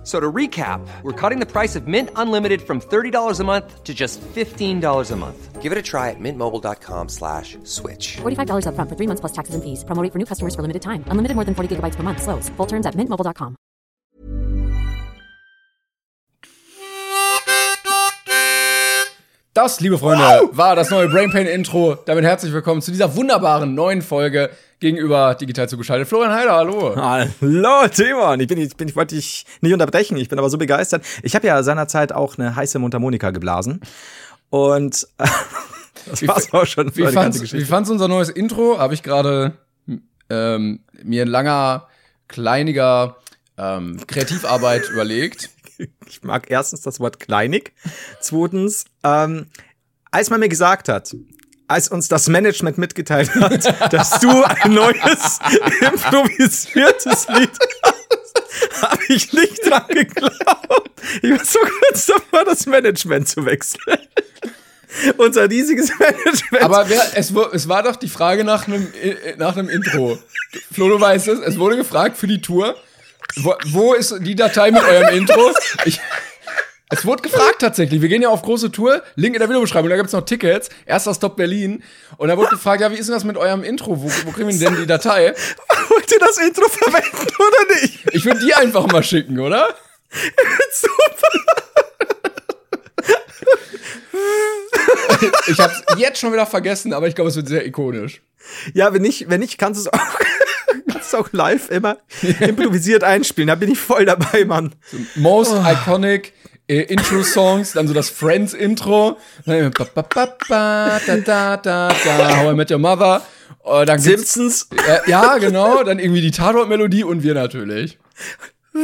F- So to recap, we're cutting the price of Mint Unlimited from $30 a month to just $15 a month. Give it a try at mintmobile.com slash switch. $45 upfront for three months plus taxes and fees. Promo rate for new customers for limited time. Unlimited more than 40 gigabytes per month. Slows. Full terms at mintmobile.com. Das, liebe Freunde, war das neue Brain Pain Intro. Damit herzlich willkommen zu dieser wunderbaren neuen Folge gegenüber digital zugeschaltet. Florian Heider, hallo. Hallo, Timon. Ich bin, ich bin, ich wollte dich nicht unterbrechen. Ich bin aber so begeistert. Ich habe ja seinerzeit auch eine heiße Mundharmonika geblasen. Und äh, das war's auch schon. Wie für die ganze fand's, wie fand's unser neues Intro? Habe ich gerade ähm, mir ein langer, kleiniger ähm, Kreativarbeit überlegt. Ich mag erstens das Wort kleinig. Zweitens, ähm, als man mir gesagt hat, als uns das Management mitgeteilt hat, dass du ein neues improvisiertes Lied hast, habe ich nicht dran geglaubt. Ich war so kurz davor, das Management zu wechseln. Unser riesiges Management. Aber wer, es, es war doch die Frage nach einem, äh, nach einem Intro. Flo, du weißt es, es wurde gefragt für die Tour. Wo, wo ist die Datei mit eurem Intro? Ich, es wurde gefragt tatsächlich. Wir gehen ja auf große Tour. Link in der Videobeschreibung. Da gibt's noch Tickets. Erster Stop Berlin. Und da wurde gefragt, ja, wie ist denn das mit eurem Intro? Wo, wo kriegen wir denn die Datei? Wollt ihr das Intro verwenden oder nicht? Ich würde die einfach mal schicken, oder? Ich hab's jetzt schon wieder vergessen, aber ich glaube, es wird sehr ikonisch. Ja, wenn nicht, wenn nicht, kannst du es auch, kannst auch live immer improvisiert einspielen. Da bin ich voll dabei, Mann. Most iconic äh, Intro-Songs, dann so das Friends-Intro, dann ba, ba, ba, ba, da, da, da, da, How I Met Your Mother, äh, dann Simpsons. äh, ja, genau, dann irgendwie die Tatort-Melodie und wir natürlich.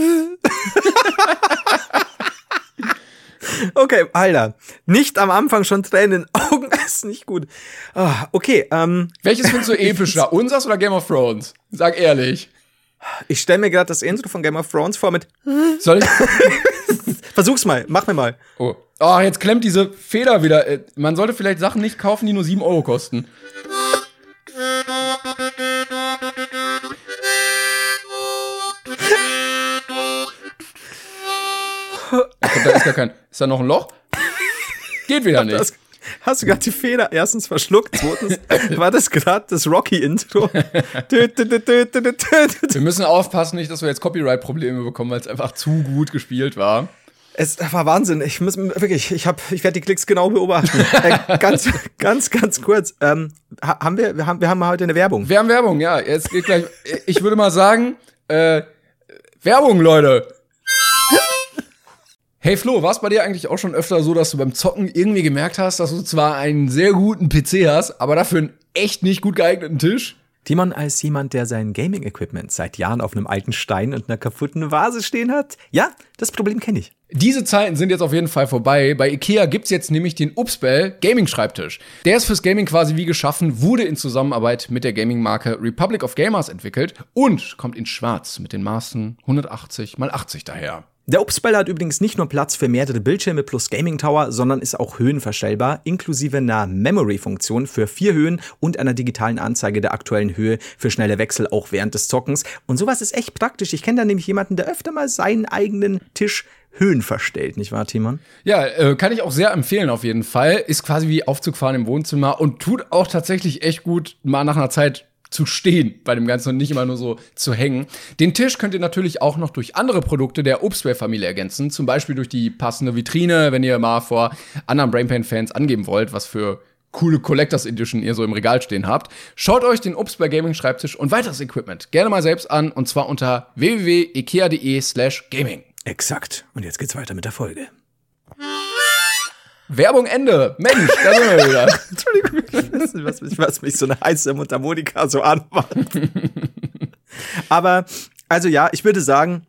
Okay, Alter. Nicht am Anfang schon Tränen in den Augen, ist nicht gut. Ah, okay, ähm, Welches findest du epischer, unseres oder Game of Thrones? Sag ehrlich. ich stelle mir gerade das Intro von Game of Thrones vor mit. Soll ich? Versuch's mal, mach mir mal. Oh, oh jetzt klemmt diese Feder wieder. Äh, Man sollte vielleicht Sachen nicht kaufen, die nur 7 Euro kosten. Da ist gar kein. Ist da noch ein Loch? Geht wieder nicht. Hast du gerade die Feder erstens verschluckt, zweitens war das gerade das Rocky-Intro. Wir müssen aufpassen, nicht, dass wir jetzt Copyright-Probleme bekommen, weil es einfach zu gut gespielt war. Es war Wahnsinn. Ich muss wirklich, ich habe, ich werde die Klicks genau beobachten. äh, ganz, ganz, ganz kurz. Ähm, ha- haben wir, wir haben, wir haben heute eine Werbung. Wir haben Werbung, ja. Jetzt geht gleich. Ich würde mal sagen, äh, Werbung, Leute. Hey Flo, war es bei dir eigentlich auch schon öfter so, dass du beim Zocken irgendwie gemerkt hast, dass du zwar einen sehr guten PC hast, aber dafür einen echt nicht gut geeigneten Tisch? Timon als jemand, der sein Gaming-Equipment seit Jahren auf einem alten Stein und einer kaputten Vase stehen hat. Ja, das Problem kenne ich. Diese Zeiten sind jetzt auf jeden Fall vorbei. Bei IKEA gibt's jetzt nämlich den Upsbell Gaming Schreibtisch. Der ist fürs Gaming quasi wie geschaffen, wurde in Zusammenarbeit mit der Gaming-Marke Republic of Gamers entwickelt und kommt in schwarz mit den Maßen 180 x 80 daher. Der Obstball hat übrigens nicht nur Platz für mehrere Bildschirme plus Gaming Tower, sondern ist auch höhenverstellbar, inklusive einer Memory-Funktion für vier Höhen und einer digitalen Anzeige der aktuellen Höhe für schnelle Wechsel auch während des Zockens. Und sowas ist echt praktisch. Ich kenne da nämlich jemanden, der öfter mal seinen eigenen Tisch höhenverstellt, nicht wahr, Timon? Ja, äh, kann ich auch sehr empfehlen auf jeden Fall. Ist quasi wie Aufzug fahren im Wohnzimmer und tut auch tatsächlich echt gut, mal nach einer Zeit zu stehen bei dem Ganzen und nicht immer nur so zu hängen. Den Tisch könnt ihr natürlich auch noch durch andere Produkte der Obstware-Familie ergänzen. Zum Beispiel durch die passende Vitrine, wenn ihr mal vor anderen Brainpain-Fans angeben wollt, was für coole Collectors Edition ihr so im Regal stehen habt. Schaut euch den Obstware Gaming Schreibtisch und weiteres Equipment gerne mal selbst an und zwar unter www.ikea.de slash gaming. Exakt. Und jetzt geht's weiter mit der Folge. Werbung Ende. Mensch, da sind wir wieder. Entschuldigung, nicht, was mich, was mich so eine heiße Mundharmonika so anmacht. Aber, also ja, ich würde sagen,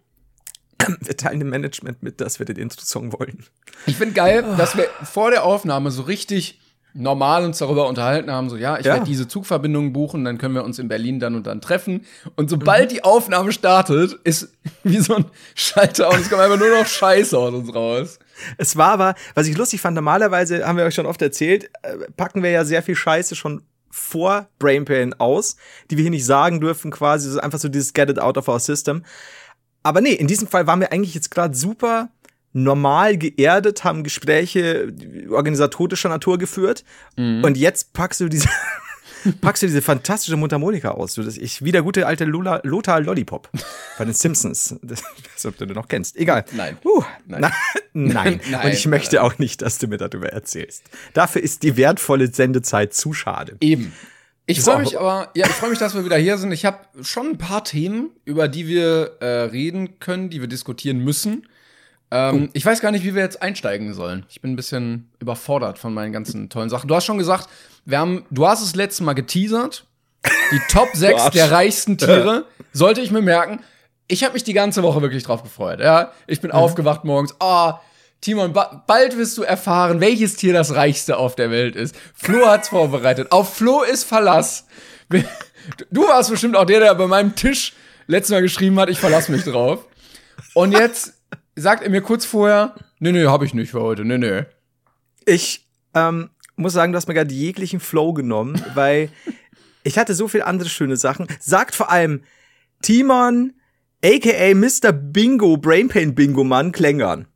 wir teilen dem Management mit, dass wir den Intro-Song wollen. Ich finde geil, dass wir vor der Aufnahme so richtig normal uns darüber unterhalten haben, so ja, ich Ja. werde diese Zugverbindung buchen, dann können wir uns in Berlin dann und dann treffen. Und sobald die Aufnahme startet, ist wie so ein Schalter und es kommt einfach nur noch Scheiße aus uns raus. Es war aber, was ich lustig fand, normalerweise haben wir euch schon oft erzählt, äh, packen wir ja sehr viel Scheiße schon vor Brainpain aus, die wir hier nicht sagen dürfen, quasi, so einfach so dieses Get it out of our system. Aber nee, in diesem Fall waren wir eigentlich jetzt gerade super normal geerdet, haben Gespräche organisatorischer Natur geführt. Und jetzt packst du diese packst du diese fantastische Mundharmonika aus. Ich, wie der gute alte Lula, Lothar Lollipop bei den Simpsons. Das, ob du den noch kennst. Egal. Nein. Uh, Nein. Na, nein. Nein, Und ich möchte auch nicht, dass du mir darüber erzählst. Dafür ist die wertvolle Sendezeit zu schade. Eben. Ich freue mich aber, ja, ich freue mich, dass wir wieder hier sind. Ich habe schon ein paar Themen, über die wir äh, reden können, die wir diskutieren müssen. Ähm, Ich weiß gar nicht, wie wir jetzt einsteigen sollen. Ich bin ein bisschen überfordert von meinen ganzen tollen Sachen. Du hast schon gesagt, wir haben, du hast es letztes Mal geteasert. Die Top 6 Arsch. der reichsten Tiere. Sollte ich mir merken. Ich habe mich die ganze Woche wirklich drauf gefreut. Ja, ich bin aufgewacht morgens. Ah, Timon, ba bald wirst du erfahren, welches Tier das reichste auf der Welt ist. Flo hat's vorbereitet. Auf Flo ist Verlass. Du warst bestimmt auch der, der bei meinem Tisch letztes Mal geschrieben hat, ich verlass mich drauf. Und jetzt sagt er mir kurz vorher, nee, nee, hab ich nicht für heute, nee, nee. Ich ähm, muss sagen, du hast mir gerade jeglichen Flow genommen, weil ich hatte so viel andere schöne Sachen. Sagt vor allem Timon, aka Mr. Bingo, Brainpain Bingo Mann, Klängern.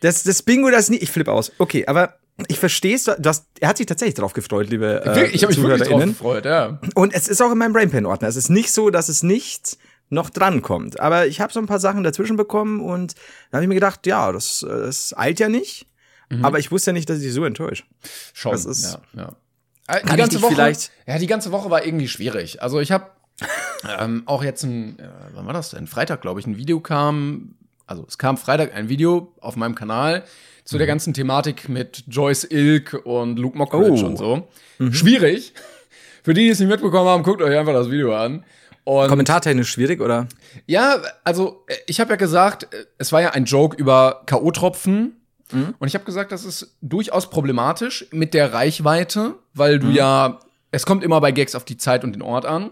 Das, das Bingo, das nie. Ich flippe aus. Okay, aber ich verstehe es. Er hat sich tatsächlich drauf gefreut, liebe äh, ich habe mich wirklich drauf gefreut, ja. Und es ist auch in meinem Brainpain-Ordner. Es ist nicht so, dass es nicht noch dran kommt. Aber ich habe so ein paar Sachen dazwischen bekommen und da habe ich mir gedacht, ja, das, äh, das eilt ja nicht. Mhm. Aber ich wusste ja nicht, dass ich so enttäuscht. Schon, Das ist- ja, ja. Äh, Die Kann ganze Woche, vielleicht- ja, die ganze Woche war irgendwie schwierig. Also ich habe ähm, auch jetzt ein, äh, wann war das denn? Freitag, glaube ich, ein Video kam, also es kam Freitag ein Video auf meinem Kanal zu Mhm. der ganzen Thematik mit Joyce Ilk und Luke Mockridge Oh. und so. Schwierig. Für die, die es nicht mitbekommen haben, guckt euch einfach das Video an. Und Kommentartechnisch schwierig, oder? ja, also äh, ich habe ja gesagt, äh, es war ja ein Joke über K.O.-Tropfen. Und ich habe gesagt, das ist durchaus problematisch mit der Reichweite, weil du ja, es kommt immer bei Gags auf die Zeit und den Ort an.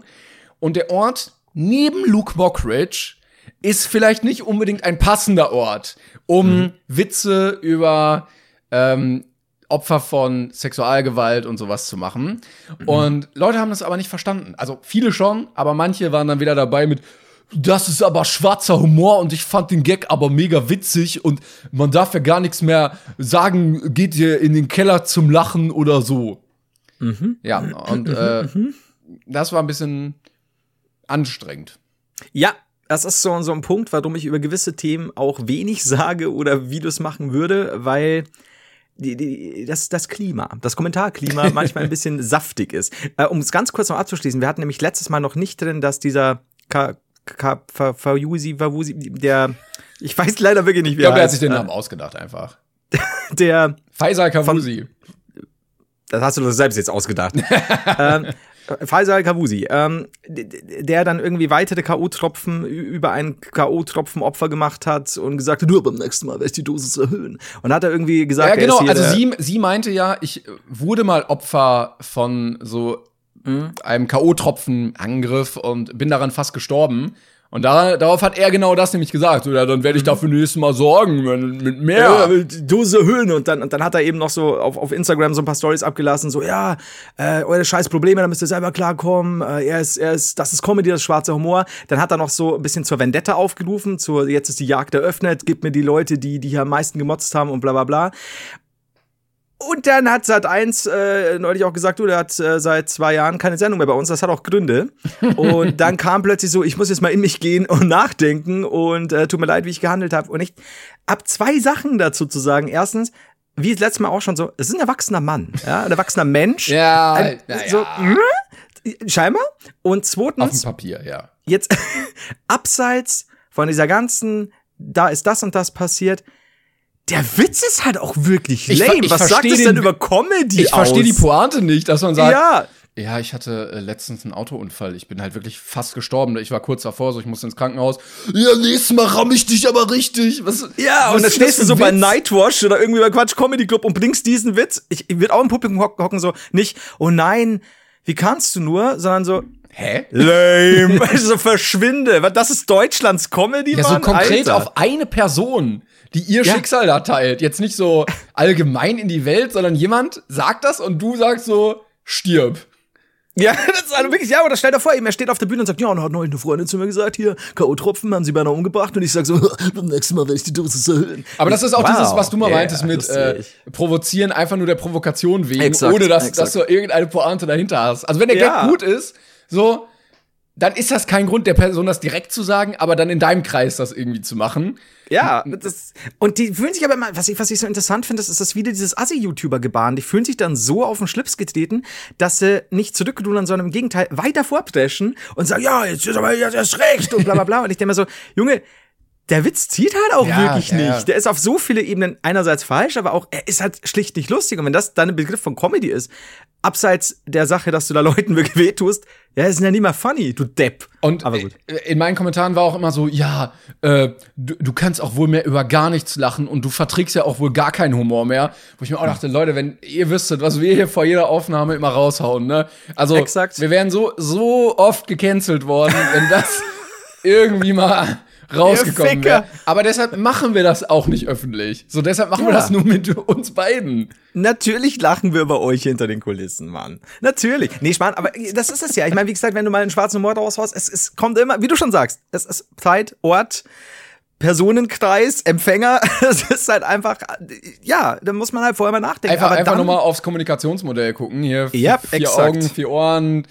Und der Ort neben Luke Mockridge ist vielleicht nicht unbedingt ein passender Ort, um Witze über ähm, Opfer von Sexualgewalt und sowas zu machen. Und Leute haben das aber nicht verstanden. Also viele schon, aber manche waren dann wieder dabei mit, das ist aber schwarzer Humor und ich fand den Gag aber mega witzig und man darf ja gar nichts mehr sagen, geht ihr in den Keller zum Lachen oder so. Ja, und äh, das war ein bisschen anstrengend. Ja, das ist so, so ein Punkt, warum ich über gewisse Themen auch wenig sage oder Videos machen würde, weil die, die, das, das Klima, das Kommentarklima manchmal ein bisschen saftig ist. Äh, um es ganz kurz noch abzuschließen, wir hatten nämlich letztes Mal noch nicht drin, dass dieser Ka Ka Fa- Fawusi, Fawusi, der, ich weiß leider wirklich nicht, wie Ich glaube, er er hat sich heißt, den Namen ausgedacht einfach. der, Faisal Kavusi. das hast du doch selbst jetzt ausgedacht. ähm, Faisal Kavusi, ähm, der dann irgendwie weitere K.O.-Tropfen über ein K.O.-Tropfen-Opfer gemacht hat und gesagt hat, nur beim nächsten Mal werde ich die Dosis erhöhen. Und hat er irgendwie gesagt, Ja, er genau. Also sie, sie meinte ja, ich wurde mal Opfer von so einem K.O.-Tropfen-Angriff und bin daran fast gestorben. Und da, darauf hat er genau das nämlich gesagt. Ja, dann werde ich dafür nächstes Mal sorgen, wenn- mit mehr. Ja, Dose erhöhen und dann, und dann hat er eben noch so auf, auf Instagram so ein paar Stories abgelassen, so, ja, äh, eure scheiß Probleme, da müsst ihr selber klarkommen, äh, er ist, er ist, das ist Comedy, das ist schwarzer Humor. Dann hat er noch so ein bisschen zur Vendetta aufgerufen, zur, jetzt ist die Jagd eröffnet, gib mir die Leute, die, die hier am meisten gemotzt haben und bla bla bla. Und dann hat Sat 1 äh, neulich auch gesagt, du, der hat äh, seit zwei Jahren keine Sendung mehr bei uns, das hat auch Gründe. Und dann kam plötzlich so, ich muss jetzt mal in mich gehen und nachdenken und äh, tut mir leid, wie ich gehandelt habe. Und ich hab zwei Sachen dazu zu sagen. Erstens, wie das letzte Mal auch schon so, es ist ein erwachsener Mann, ja, ein erwachsener Mensch. Ja, ein, ja. so, hm? scheinbar. Und Auf zweitens, dem Papier, ja. jetzt abseits von dieser ganzen, da ist das und das passiert. Der Witz ist halt auch wirklich Ich lame. ich Was sagt es den denn über Comedy Ich verstehe die Pointe nicht, dass man sagt, Ja, Ja, ich hatte äh, letztens einen Autounfall. Ich bin halt wirklich fast gestorben. Ich war kurz davor, so ich musste ins Krankenhaus. Ja, nächstes Mal ramm ich dich aber richtig. Was, Ja, was und dann stehst du so ein bei Witz? Nightwash oder irgendwie bei Quatsch Comedy Club und bringst diesen Witz. Ich, ich würde auch im Publikum hock- hocken, so nicht, oh nein, wie kannst du nur, sondern so, Hä? lame, so verschwinde. Das ist Deutschlands Comedy, Ja, so Mann? konkret Alter. auf eine Person, die ihr Ja. Schicksal da teilt. Jetzt nicht so allgemein in die Welt, sondern jemand sagt das und du sagst so, stirb. Ja, das ist also wirklich, ja, oder stell dir vor, eben, er steht auf der Bühne und sagt, ja, und hat neulich eine Freundin zu mir gesagt, hier, K.O.-Tropfen haben sie beinahe umgebracht. Und ich sag so, beim nächsten Mal werde ich die Dosis erhöhen. Aber das ist auch Wow, dieses, was du mal yeah, meintest mit äh, provozieren, einfach nur der Provokation wegen, Exakt, ohne dass, exakt. dass du irgendeine Pointe dahinter hast. Also wenn der Ja. Gag gut ist, so, dann ist das kein Grund, der Person das direkt zu sagen, aber dann in deinem Kreis das irgendwie zu machen. Ja, das, und die fühlen sich aber immer, was ich, was ich so interessant finde, ist, ist das wieder dieses Assi-YouTuber-Gebaren. Die fühlen sich dann so auf den Schlips getreten, dass sie nicht zurückrudern, sondern im Gegenteil weiter vorpreschen und sagen, ja, jetzt ist aber jetzt erst recht und bla bla bla. Und ich denke mir so, Junge, der Witz zieht halt auch Ja, wirklich ja, nicht. ja. Der ist auf so viele Ebenen einerseits falsch, aber auch, er ist halt schlicht nicht lustig. Und wenn das dein Begriff von Comedy ist, abseits der Sache, dass du da Leuten wirklich weh tust, ja, ist ja nie mal funny, du Depp. Und aber gut. äh, in meinen Kommentaren war auch immer so, ja, äh, du, du kannst auch wohl mehr über gar nichts lachen und du verträgst ja auch wohl gar keinen Humor mehr. Wo ich mir auch dachte, Leute, wenn ihr wüsstet, was wir hier vor jeder Aufnahme immer raushauen, ne? Also, Exakt. wir wären so, so oft gecancelt worden, wenn das irgendwie mal rausgekommen wäre. Aber deshalb machen wir das auch nicht öffentlich. So, deshalb machen wir Ja. das nur mit uns beiden. Natürlich lachen wir über euch hinter den Kulissen, Mann. Natürlich. Nee, Spahn, aber das ist es ja. Ich meine, wie gesagt, wenn du mal einen schwarzen Humor raushaust, es, es kommt immer, wie du schon sagst, es ist Zeit, Ort, Personenkreis, Empfänger. Es ist halt einfach, ja, da muss man halt vorher mal nachdenken. Einfach, aber einfach nochmal aufs Kommunikationsmodell gucken. Hier Ja, vier exakt. Augen, vier Ohren,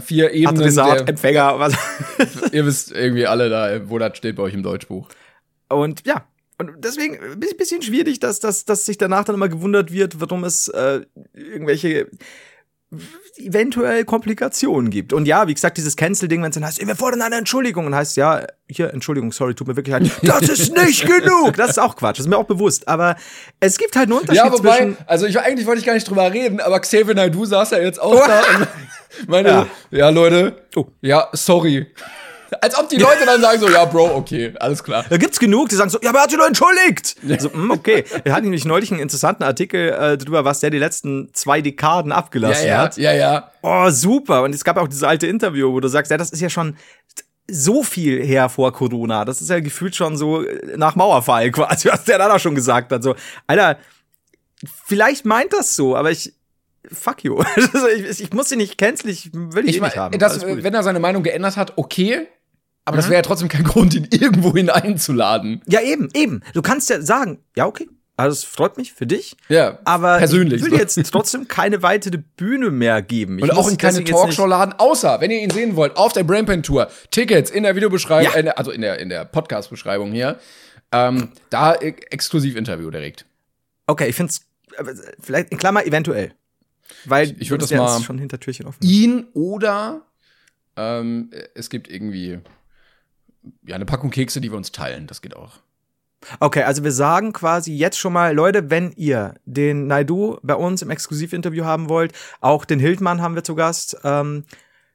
vier Ebenen. Adressat, der- Empfänger, was. Ihr wisst irgendwie alle da, wo das steht bei euch im Deutschbuch. Und ja. Und deswegen ein bisschen- bisschen schwierig, dass, dass, dass sich danach dann immer gewundert wird, warum es äh, irgendwelche eventuell Komplikationen gibt. Und ja, wie gesagt, dieses Cancel-Ding, wenn es dann heißt, wir fordern eine Entschuldigung und heißt, ja, hier, Entschuldigung, sorry, tut mir wirklich leid. Das ist nicht genug! Das ist auch Quatsch, das ist mir auch bewusst. Aber es gibt halt einen Unterschied Ja, wobei, zwischen. also ich eigentlich wollte ich gar nicht drüber reden, aber Xavier Naidoo saß ja jetzt auch da und meine, Ja. ja, Leute, Oh. ja, sorry. Als ob die Leute dann sagen so, ja, Bro, okay, alles klar. Da gibt's genug, die sagen so, ja, aber er hat sich doch entschuldigt. So, hm, okay. Wir hatten nämlich neulich einen interessanten Artikel äh, drüber, was der die letzten zwei Dekaden Ja, abgelassen ja, hat. ja, ja. Oh, super. Und es gab auch dieses alte Interview, wo du sagst, ja, das ist ja schon so viel her vor Corona. Das ist ja gefühlt schon so äh, nach Mauerfall quasi, was der da schon gesagt hat. So, Alter, vielleicht meint das so, aber ich, fuck you. Also ich, ich muss sie nicht canceln, ich will ich, Ich eh nicht haben. das, wenn er seine Meinung geändert hat, okay, aber Mhm. das wäre ja trotzdem kein Grund, ihn irgendwo einzuladen. ja, eben, eben. Du kannst ja sagen, ja, okay. Also es freut mich für dich. Ja, Aber persönlich. ich will so. jetzt trotzdem keine weitere Bühne mehr geben. Ich Und auch in keine Talkshow laden, außer, wenn ihr ihn sehen wollt, auf der Brainpan Tour, Tickets in der Videobeschreibung, Ja. äh, also in der, in der Podcast-Beschreibung hier, ähm, da äh, exklusiv Interview direkt. Okay, ich find's äh, vielleicht in Klammer eventuell. Weil ich würd du das mal- schon hinter Türchen offen. Ihn oder ähm, es gibt irgendwie ja eine Packung Kekse, die wir uns teilen. Das geht auch. Okay, also wir sagen quasi jetzt schon mal, Leute, wenn ihr den Naidu bei uns im Exklusivinterview haben wollt, auch den Hildmann haben wir zu Gast, ähm,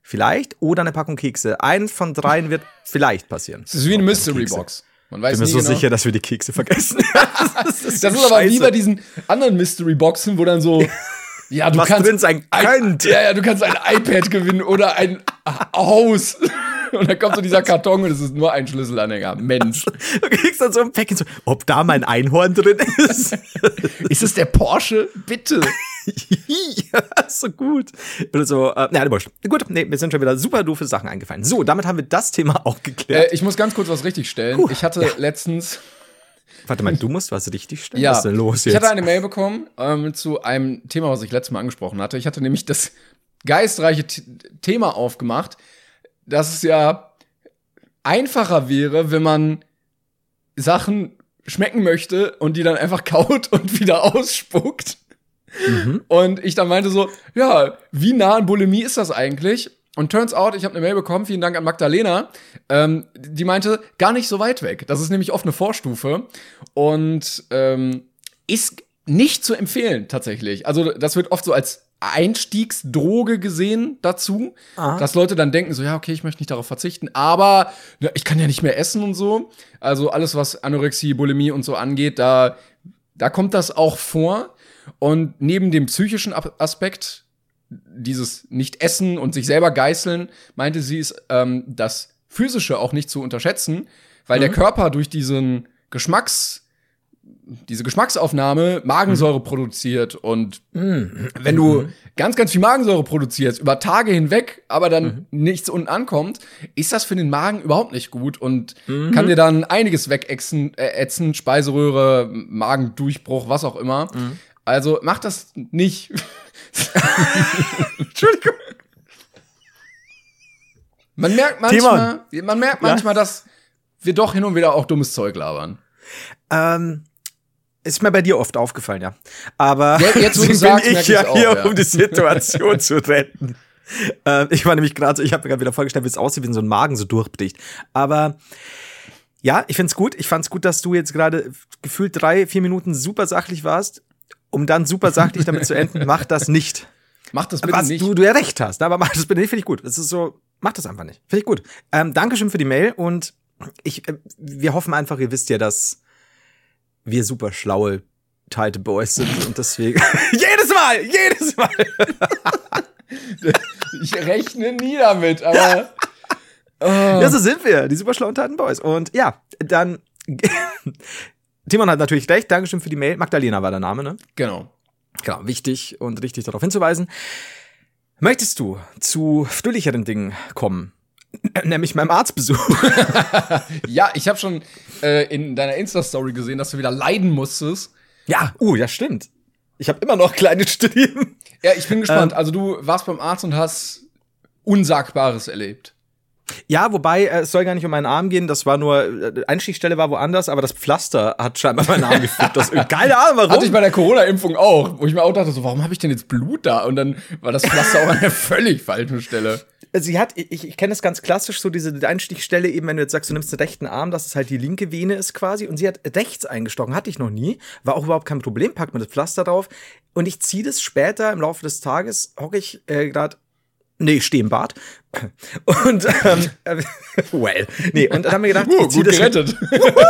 vielleicht, oder eine Packung Kekse. Eins von dreien wird vielleicht passieren. Es ist wie eine Mystery. Box. Man weiß Ich bin mir so genau. sicher, dass wir die Kekse vergessen. das ist, Das ist aber wie bei diesen anderen Mystery Boxen, wo dann so ja, du Was kannst drin sein ein, könnte. Ja, ja, du kannst ein iPad gewinnen oder ein Haus. Und dann kommt so dieser Karton und es ist nur ein Schlüsselanhänger. Mensch. Du kriegst dann so ein Päckchen so, ob da mein Einhorn drin ist. Ist es der Porsche? Bitte. ja, so gut. Oder so, äh, na, wurscht. Gut, nee, mir sind schon wieder super doofe Sachen eingefallen. So, damit haben wir das Thema auch geklärt. Äh, ich muss ganz kurz was richtig stellen. ich hatte letztens Warte mal, du musst was richtig stellen. Ja, Was ist denn los jetzt? ich hatte eine Mail bekommen ähm, zu einem Thema, was ich letztes Mal angesprochen hatte. Ich hatte nämlich das geistreiche T Thema aufgemacht, dass es ja einfacher wäre, wenn man Sachen schmecken möchte und die dann einfach kaut und wieder ausspuckt. Mhm. Und ich dann meinte so, ja, wie nah an Bulimie ist das eigentlich? Und turns out, ich habe eine Mail bekommen, vielen Dank an Magdalena, ähm, die meinte, gar nicht so weit weg. Das ist nämlich oft eine Vorstufe und ähm, ist nicht zu empfehlen tatsächlich. Also das wird oft so als Einstiegsdroge gesehen dazu, dass Leute dann denken so, ja, okay, ich möchte nicht darauf verzichten, aber ne, ich kann ja nicht mehr essen und so. Also alles, was Anorexie, Bulimie und so angeht, da, da kommt das auch vor. Und neben dem psychischen Aspekt, dieses Nicht-Essen und sich selber geißeln, meinte sie es, ähm, das Physische auch nicht zu unterschätzen, weil der Körper durch diesen Geschmacks, diese Geschmacksaufnahme Magensäure produziert und wenn du ganz, ganz viel Magensäure produzierst, über Tage hinweg, aber dann nichts unten ankommt, ist das für den Magen überhaupt nicht gut und kann dir dann einiges wegätzen, äh, ätzen, Speiseröhre, Magendurchbruch, was auch immer. Also mach das nicht. Entschuldigung. Man merkt manchmal, man merkt manchmal, dass wir doch hin und wieder auch dummes Zeug labern. Ähm, ist mir bei dir oft aufgefallen, ja. Aber Ja, jetzt, sagst, bin merk ich ja auch, hier, ja. um die Situation zu retten. Ähm, ich war nämlich gerade so, ich habe mir gerade wieder vorgestellt, wie es aussieht, wenn so ein Magen so durchbricht. Aber ja, ich find's gut. Ich fand's gut, dass du jetzt gerade gefühlt drei, vier Minuten super sachlich warst, um dann super sachlich damit zu enden. Mach das nicht. Mach das bitte Was nicht. du, du ja recht hast, aber mach das bitte nicht, finde ich gut. Das ist so, mach das einfach nicht. Finde ich gut. Ähm, Dankeschön für die Mail und ich, äh, wir hoffen einfach, ihr wisst ja, dass wir super schlaue Title Boys sind und deswegen jedes Mal, jedes Mal. Ich rechne nie damit, aber Ja, so sind wir, die super schlauen Titan Boys. Und ja, dann Timon hat natürlich recht. Dankeschön für die Mail. Magdalena war der Name, ne? genau. Genau, wichtig und richtig darauf hinzuweisen. Möchtest du zu fröhlicheren Dingen kommen? Nämlich meinem Arztbesuch. Ja, ich habe schon äh, in deiner Insta-Story gesehen, dass du wieder leiden musstest. Ja, uh, ja, stimmt. Ich habe immer noch kleine Striemen. Ja, ich bin gespannt. Ähm. also du warst beim Arzt und hast Unsagbares erlebt. Ja, wobei äh, es soll gar nicht um meinen Arm gehen. Das war nur äh, Einstichstelle war woanders, aber das Pflaster hat scheinbar meinen Arm gefickt. Das, keine Ahnung warum. Hatte ich bei der Corona-Impfung auch, wo ich mir auch dachte, so, warum habe ich denn jetzt Blut da? Und dann war das Pflaster auch an der völlig falschen Stelle. Sie hat, ich, ich kenne es ganz klassisch, so diese Einstichstelle, eben wenn du jetzt sagst, du nimmst den rechten Arm, dass es halt die linke Vene ist quasi. Und sie hat rechts eingestochen, hatte ich noch nie. War auch überhaupt kein Problem, packt mir das Pflaster drauf. Und ich ziehe das später im Laufe des Tages, hocke ich äh, gerade Nee, steh im Bad. Und, ähm, äh, well. Nee, und dann haben wir gedacht, Uh, ich zieh gut das gerettet.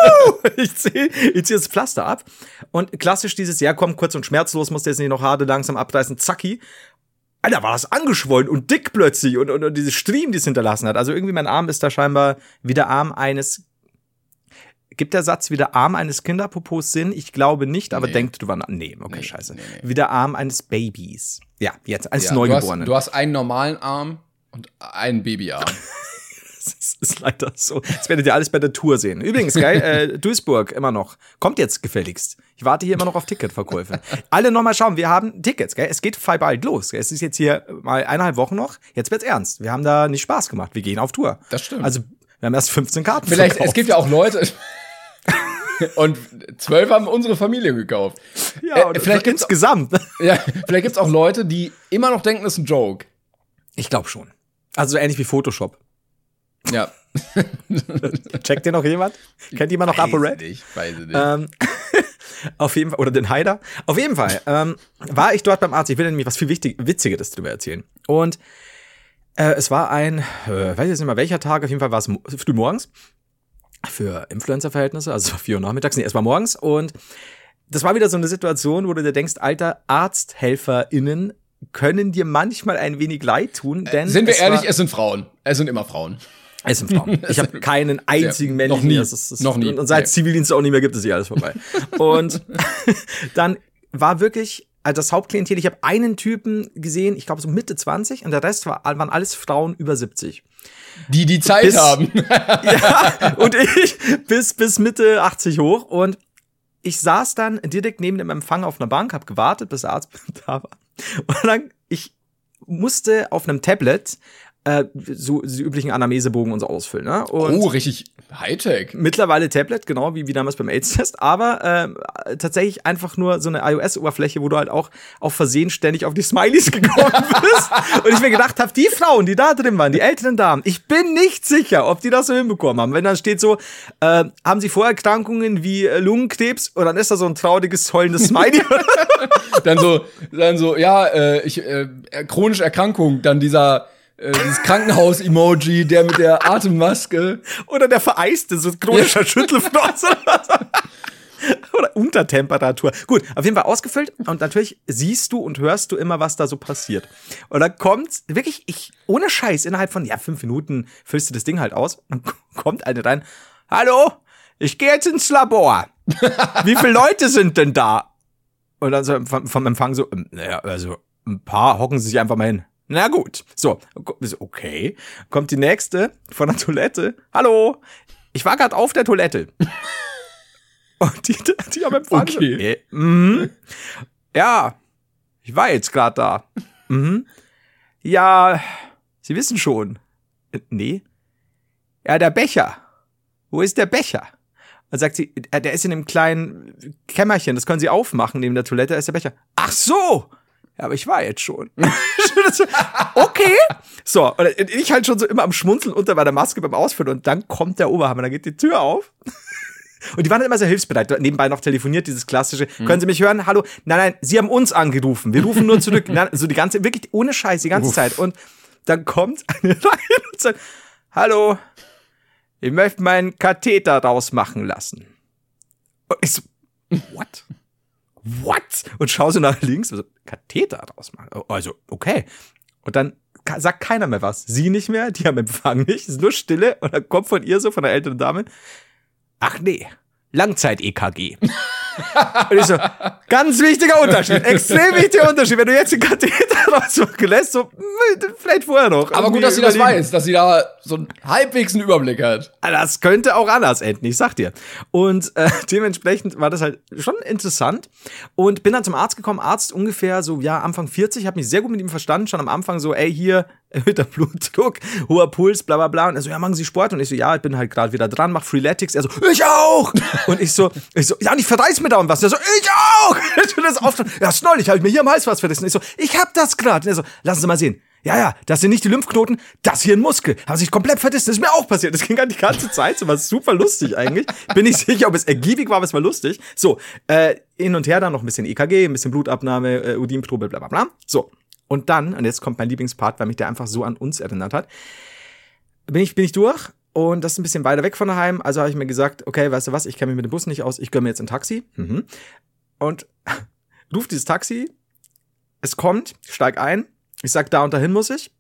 ich ziehe ich zieh das Pflaster ab. Und klassisch dieses, ja, komm, kurz und schmerzlos, musst du jetzt nicht noch harte langsam abreißen, zacki. Alter, war das angeschwollen und dick plötzlich und, und, und diese Striemen, die es hinterlassen hat. Also irgendwie mein Arm ist da scheinbar wie der Arm eines. Gibt der Satz wie der Arm eines Kinderpopos Sinn? Ich glaube nicht, aber Nee. denkt drüber nach. Nee, okay, scheiße. nee, nee. Wie der Arm eines Babys. Ja, jetzt, eines Ja, du, hast, Neugeborenen. du hast einen normalen Arm und einen Babyarm. Das ist leider so. Das werdet ihr alles bei der Tour sehen. Übrigens, geil, äh, Duisburg immer noch. Kommt jetzt gefälligst. Ich warte hier immer noch auf Ticketverkäufe. Alle nochmal schauen, wir haben Tickets, gell? Es geht voll bald los. Gell? Es ist jetzt hier mal eineinhalb Wochen noch. Jetzt wird's ernst. Wir haben da nicht Spaß gemacht. Wir gehen auf Tour. Das stimmt. Also, wir haben erst 15 Karten Vielleicht, es verkauft. gibt ja auch Leute. und zwölf haben unsere Familie gekauft. ja, äh, vielleicht gibt's- insgesamt. Ja, vielleicht gibt's auch Leute, die immer noch denken, das ist ein Joke. Ich glaube schon. Also so ähnlich wie Photoshop. Ja. Checkt ihr noch jemand? Kennt jemand noch ApoRed? Ich weiß nicht. Ähm, auf jeden Fall, oder den Haider. Auf jeden Fall ähm, war ich dort beim Arzt. Ich will nämlich was viel wichtig, Witzigeres drüber erzählen. Und äh, es war ein, äh, weiß jetzt nicht mal welcher Tag, auf jeden Fall war es früh morgens. Für Influencer-Verhältnisse, also vier Uhr nachmittags, nee, es war morgens. Und das war wieder so eine Situation, wo du dir denkst, alter, ArzthelferInnen können dir manchmal ein wenig leid tun, denn Sind wir ehrlich, war, es sind Frauen. Es sind immer Frauen. Es sind Frauen. Ich habe keinen einzigen Ja, noch männlichen. nie. Das ist, das Noch nie. Und, und seit Nee. Zivildienst auch nicht mehr gibt es hier alles vorbei. und dann war wirklich also das Hauptklientel, ich habe einen Typen gesehen, ich glaube so Mitte 20 und der Rest war, waren alles Frauen über 70. Die die Zeit Bis- haben. ja, und ich bis, bis Mitte 80 hoch und ich saß dann direkt neben dem Empfang auf einer Bank, habe gewartet, bis der Arzt da war. Und dann, ich musste auf einem Tablet äh, so die üblichen Anamnesebogen und so ausfüllen. Ne? Und Oh, richtig Hightech. Mittlerweile Tablet, genau wie, wie damals beim AIDS-Test, aber ähm, tatsächlich einfach nur so eine iOS-Oberfläche, wo du halt auch auf Versehen ständig auf die Smileys gekommen bist. und ich mir gedacht habe, die Frauen, die da drin waren, die älteren Damen, ich bin nicht sicher, ob die das so hinbekommen haben. Wenn da steht so, äh, haben sie Vorerkrankungen wie äh, Lungenkrebs und dann ist da so ein trauriges, heulendes Smiley. Dann so, dann so, ja, äh, ich, äh, chronische Erkrankung, dann dieser, äh, dieses Krankenhaus-Emoji, der mit der Atemmaske. oder der vereiste, so chronischer Schüttelfrost oder so. Oder Untertemperatur. Gut, auf jeden Fall ausgefüllt und natürlich siehst du und hörst du immer, was da so passiert. Und dann kommt wirklich, ich, ohne Scheiß, innerhalb von, ja, fünf Minuten füllst du das Ding halt aus und kommt eine rein. Hallo, ich gehe jetzt ins Labor. Wie viele Leute sind denn da? Und dann so vom, vom Empfang so, ähm, naja, also ein paar hocken sie sich einfach mal hin. Na gut. So, okay. Kommt die nächste von der Toilette. Hallo, ich war gerade auf der Toilette. Und die, die am Empfang Okay. so, äh, mhm. Ja, ich war jetzt gerade da. Mhm. Ja, Sie wissen schon. Äh, Nee. Ja, der Becher. Wo ist der Becher? Dann sagt sie, äh, der ist in einem kleinen Kämmerchen, das können Sie aufmachen neben der Toilette, da ist der Becher. Ach so! Ja, aber ich war jetzt schon. okay. So, und ich halt schon so immer am Schmunzeln unter bei der Maske beim Ausfüllen und dann kommt der Oberhammer, dann geht die Tür auf. Und die waren immer sehr hilfsbereit. Nebenbei noch telefoniert, dieses klassische. Können Sie mich hören? Hallo? Nein, nein, Sie haben uns angerufen. Wir rufen nur zurück. Nein, so die ganze, wirklich ohne Scheiß, die ganze Zeit. Und dann kommt eine rein und sagt, Hallo, ich möchte meinen Katheter rausmachen lassen. Und ich so, what? What? Und schau so nach links, also, Katheter rausmachen. Also, okay. Und dann sagt keiner mehr was. Sie nicht mehr, die haben Empfang nicht, ist nur Stille. Und dann kommt von ihr so, von der älteren Dame, ach nee, Langzeit-EKG. Und ich so, ganz wichtiger Unterschied, extrem wichtiger Unterschied. Wenn du jetzt den Katheter rausmachen lässt, so, hm, vielleicht vorher noch. Aber gut, dass sie das weiß, dass sie da so einen halbwegs einen Überblick hat. Das könnte auch anders enden, ich sag dir. Und äh, dementsprechend war das halt schon interessant. Und bin dann zum Arzt gekommen, Arzt ungefähr so, ja, Anfang 40, habe mich sehr gut mit ihm verstanden, schon am Anfang so, ey, hier, erhöhter Blutdruck, hoher Puls, bla bla bla. Und er so, ja, machen Sie Sport? Und ich so, ja, ich bin halt gerade wieder dran, mach Freeletics. Er so, ich auch! Und ich so, ich so, ja, und ich verreiß mir da und was. Und er so, ich auch! Und das auf, ja, neulich habe ich mir hier Hals was verrissen. Und ich so, ich hab das gerade. Und er so, lassen Sie mal sehen. Ja, ja, das sind nicht die Lymphknoten, das hier ein Muskel. Haben sich komplett verdissen. Das ist mir auch passiert. Das ging halt die ganze Zeit. So war super lustig eigentlich. Bin nicht sicher, ob es ergiebig war, aber es war lustig. So, äh, hin und her dann noch ein bisschen EKG, ein bisschen Blutabnahme, äh, Urinprobe, bla bla bla. So. Und dann, und jetzt kommt mein Lieblingspart, weil mich der einfach so an uns erinnert hat, bin ich, bin ich durch und das ist ein bisschen weiter weg von daheim. Also habe ich mir gesagt, okay, weißt du was, ich kenne mich mit dem Bus nicht aus, ich gönne mir jetzt ein Taxi. Mhm. Und ruft dieses Taxi, es kommt, steig ein, ich sag, da und dahin muss ich.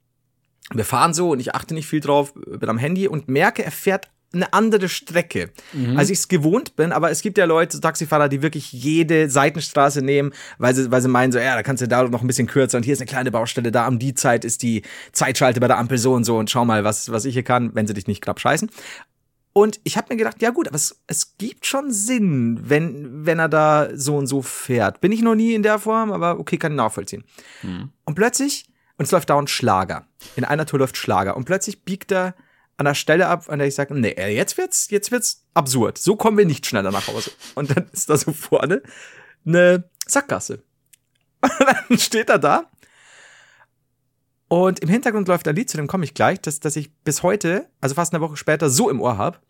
Wir fahren so und ich achte nicht viel drauf, bin am Handy und merke, er fährt eine andere Strecke, als ich es gewohnt bin. Aber es gibt ja Leute, Taxifahrer, die wirklich jede Seitenstraße nehmen, weil sie, weil sie meinen, so, ja, da kannst du da noch ein bisschen kürzer und hier ist eine kleine Baustelle, da um die Zeit ist die Zeitschalte bei der Ampel so und so und schau mal, was, was ich hier kann, wenn sie dich nicht knapp scheißen. Und ich habe mir gedacht, ja gut, aber es, es gibt schon Sinn, wenn, wenn er da so und so fährt. Bin ich noch nie in der Form, aber okay, kann ich nachvollziehen. Und plötzlich, und es läuft dauernd Schlager. In einer Tour läuft Schlager. Und plötzlich biegt er an der Stelle ab, an der ich sage, nee, äh, jetzt wird's, jetzt wird's absurd. So kommen wir nicht schneller nach Hause. Und dann ist da so vorne eine Sackgasse. Und dann steht er da. Und im Hintergrund läuft ein Lied, zu dem komme ich gleich, dass, dass ich bis heute, also fast eine Woche später, so im Ohr hab.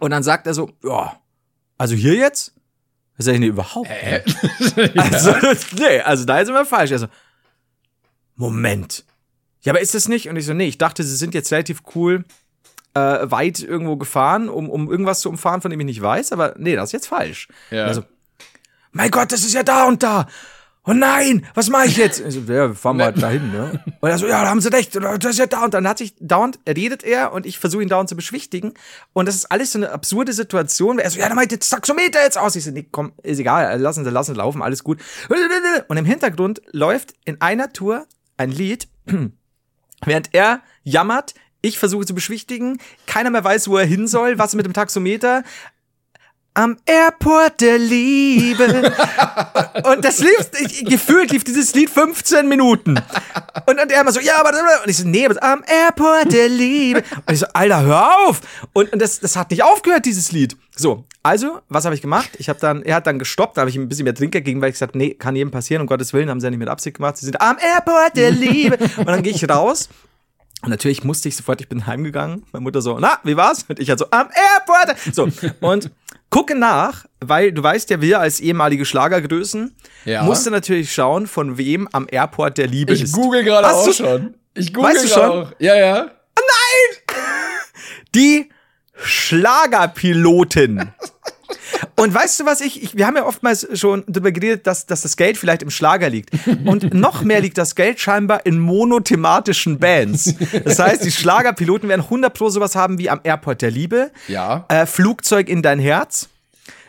Und dann sagt er so, ja, also hier jetzt? Das sag ich, nee, überhaupt nicht. Also, nee, also da ist immer falsch. Also, Moment. Ja, aber ist das nicht? Und ich so, nee, ich dachte, sie sind jetzt relativ cool äh, weit irgendwo gefahren, um, um irgendwas zu umfahren, von dem ich nicht weiß, aber nee, das ist jetzt falsch. Ja. Also, mein Gott, das ist ja da und da. Oh nein, was mache ich jetzt? Ich so, ja, wir fahren mal dahin, ne? Und er so, ja, da haben sie recht, das ist ja da und dann hat sich dauernd, redet er und ich versuche ihn dauernd zu beschwichtigen. Und das ist alles so eine absurde Situation. Er so, ja, da meint jetzt Taxometer jetzt aus. Ich so, nee, komm, ist egal, lassen Sie, lassen Sie laufen, alles gut. Und im Hintergrund läuft in einer Tour ein Lied, während er jammert, ich versuche zu beschwichtigen, keiner mehr weiß, wo er hin soll, was mit dem Taxometer. am Airport der Liebe. und das lief, ich, gefühlt lief dieses Lied 15 Minuten. Und dann er immer so, ja, aber, und ich so, nee, aber am Airport der Liebe. Und ich so, Alter, hör auf. Und, und das, das hat nicht aufgehört, dieses Lied. So, also, was habe ich gemacht? Ich habe dann, er hat dann gestoppt, da habe ich ihm ein bisschen mehr Trinker gegen, weil ich gesagt, nee, kann jedem passieren, um Gottes Willen, haben sie ja nicht mit Absicht gemacht. Sie sind am Airport der Liebe. Und dann gehe ich raus und natürlich musste ich sofort, ich bin heimgegangen. Meine Mutter so, na, wie war's? Und ich halt so, am Airport. So, und gucke nach, weil du weißt ja, wir als ehemalige Schlagergrößen Ja. musste natürlich schauen, von wem am Airport der Liebe Ich ist. google gerade Hast auch du- schon. Ich google Weißt du gerade schon? auch. Ja, ja. Die Schlagerpilotin. Und weißt du was ich, ich, wir haben ja oftmals schon darüber geredet, dass, dass das Geld vielleicht im Schlager liegt. Und noch mehr liegt das Geld scheinbar in monothematischen Bands. Das heißt, die Schlagerpiloten werden 100 pro sowas haben wie am Airport der Liebe. Ja. Äh, Flugzeug in dein Herz.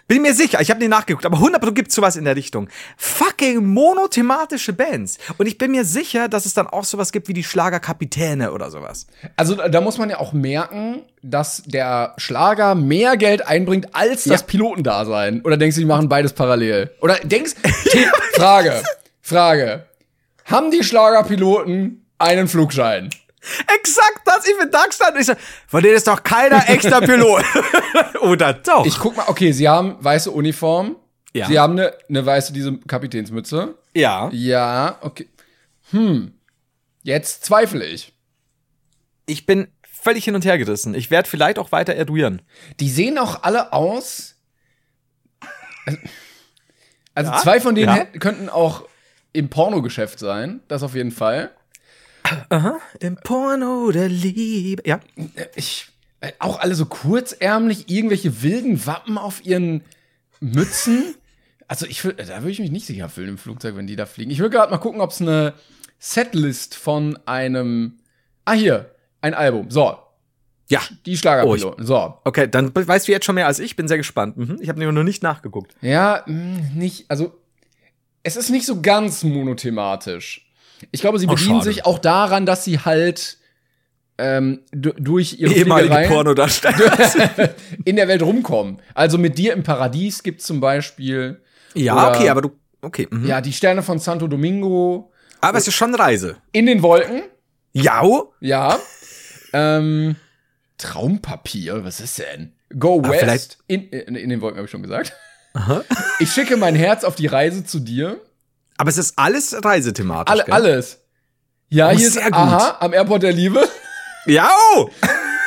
Bin mir sicher, ich habe nicht nachgeguckt, aber 100 pro gibt's sowas in der Richtung. Fucking monothematische Bands. Und ich bin mir sicher, dass es dann auch sowas gibt wie die Schlagerkapitäne oder sowas. Also da muss man ja auch merken, dass der Schlager mehr Geld einbringt als das Ja. Pilotendasein. Oder denkst du, die machen beides parallel? Oder denkst Frage, Frage. Haben die Schlagerpiloten einen Flugschein? Exakt das, ich bin da gestanden. und Ich so, von denen ist doch keiner echter Pilot. Oder doch? Ich guck mal, okay, sie haben weiße Uniform. Ja. Sie haben eine, eine weiße, diese Kapitänsmütze. ja. Ja, okay. Hm. Jetzt zweifle ich. Ich bin völlig hin und her gerissen. Ich werde vielleicht auch weiter erduieren. Die sehen auch alle aus. Also Ja, zwei von denen ja. hätten, könnten auch im Pornogeschäft sein. Das auf jeden Fall. Im Porno der Liebe. Ja. Ich, äh, auch alle so kurzärmlich, irgendwelche wilden Wappen auf ihren Mützen. Also ich will, da würde ich mich nicht sicher fühlen im Flugzeug, wenn die da fliegen. Ich will gerade mal gucken, ob es eine Setlist von einem. Ah, hier, ein Album. So, Ja. die Schlagerpiloten. so. Okay, dann weißt du jetzt schon mehr als ich. Bin sehr gespannt. Mhm. Ich habe nur noch nicht nachgeguckt. Ja, mh, nicht, also es ist nicht so ganz monothematisch. Ich glaube, sie Oh, bedienen schade. sich auch daran, dass sie halt ähm, du- durch ihre Ehemalige Pornodarsteller. in der Welt rumkommen. Also mit dir im Paradies gibt's zum Beispiel ja, okay, aber du. Okay. Mhm. ja die Sterne von Santo Domingo Aber es ist schon Reise. in den Wolken. Ja. Ja. ähm, Traumpapier, was ist denn? Go Ah, West. In, in, in den Wolken habe ich schon gesagt. Ich schicke mein Herz auf die Reise zu dir. Aber es ist alles reisethematisch. Alle, alles. Ja, Oh, hier sehr ist gut. Aha am Airport der Liebe. Ja.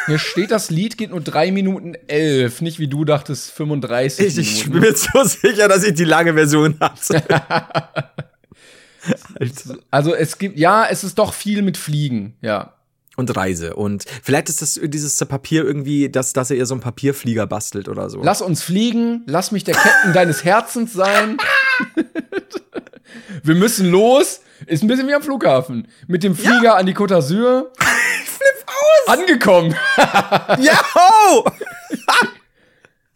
Hier steht, das Lied geht nur 3 Minuten 11. Nicht wie du dachtest, 35 Ich, ich bin mir so sicher, dass ich die lange Version hatte. Also es gibt, ja, es ist doch viel mit Fliegen, ja. Und Reise. Und vielleicht ist das dieses Papier irgendwie, dass, dass er ihr so einen Papierflieger bastelt oder so. Lass uns fliegen, lass mich der Captain deines Herzens sein. Wir müssen los. Ist ein bisschen wie am Flughafen. Mit dem Flieger an die Côte d'Azur. Flip aus! Angekommen. Ja!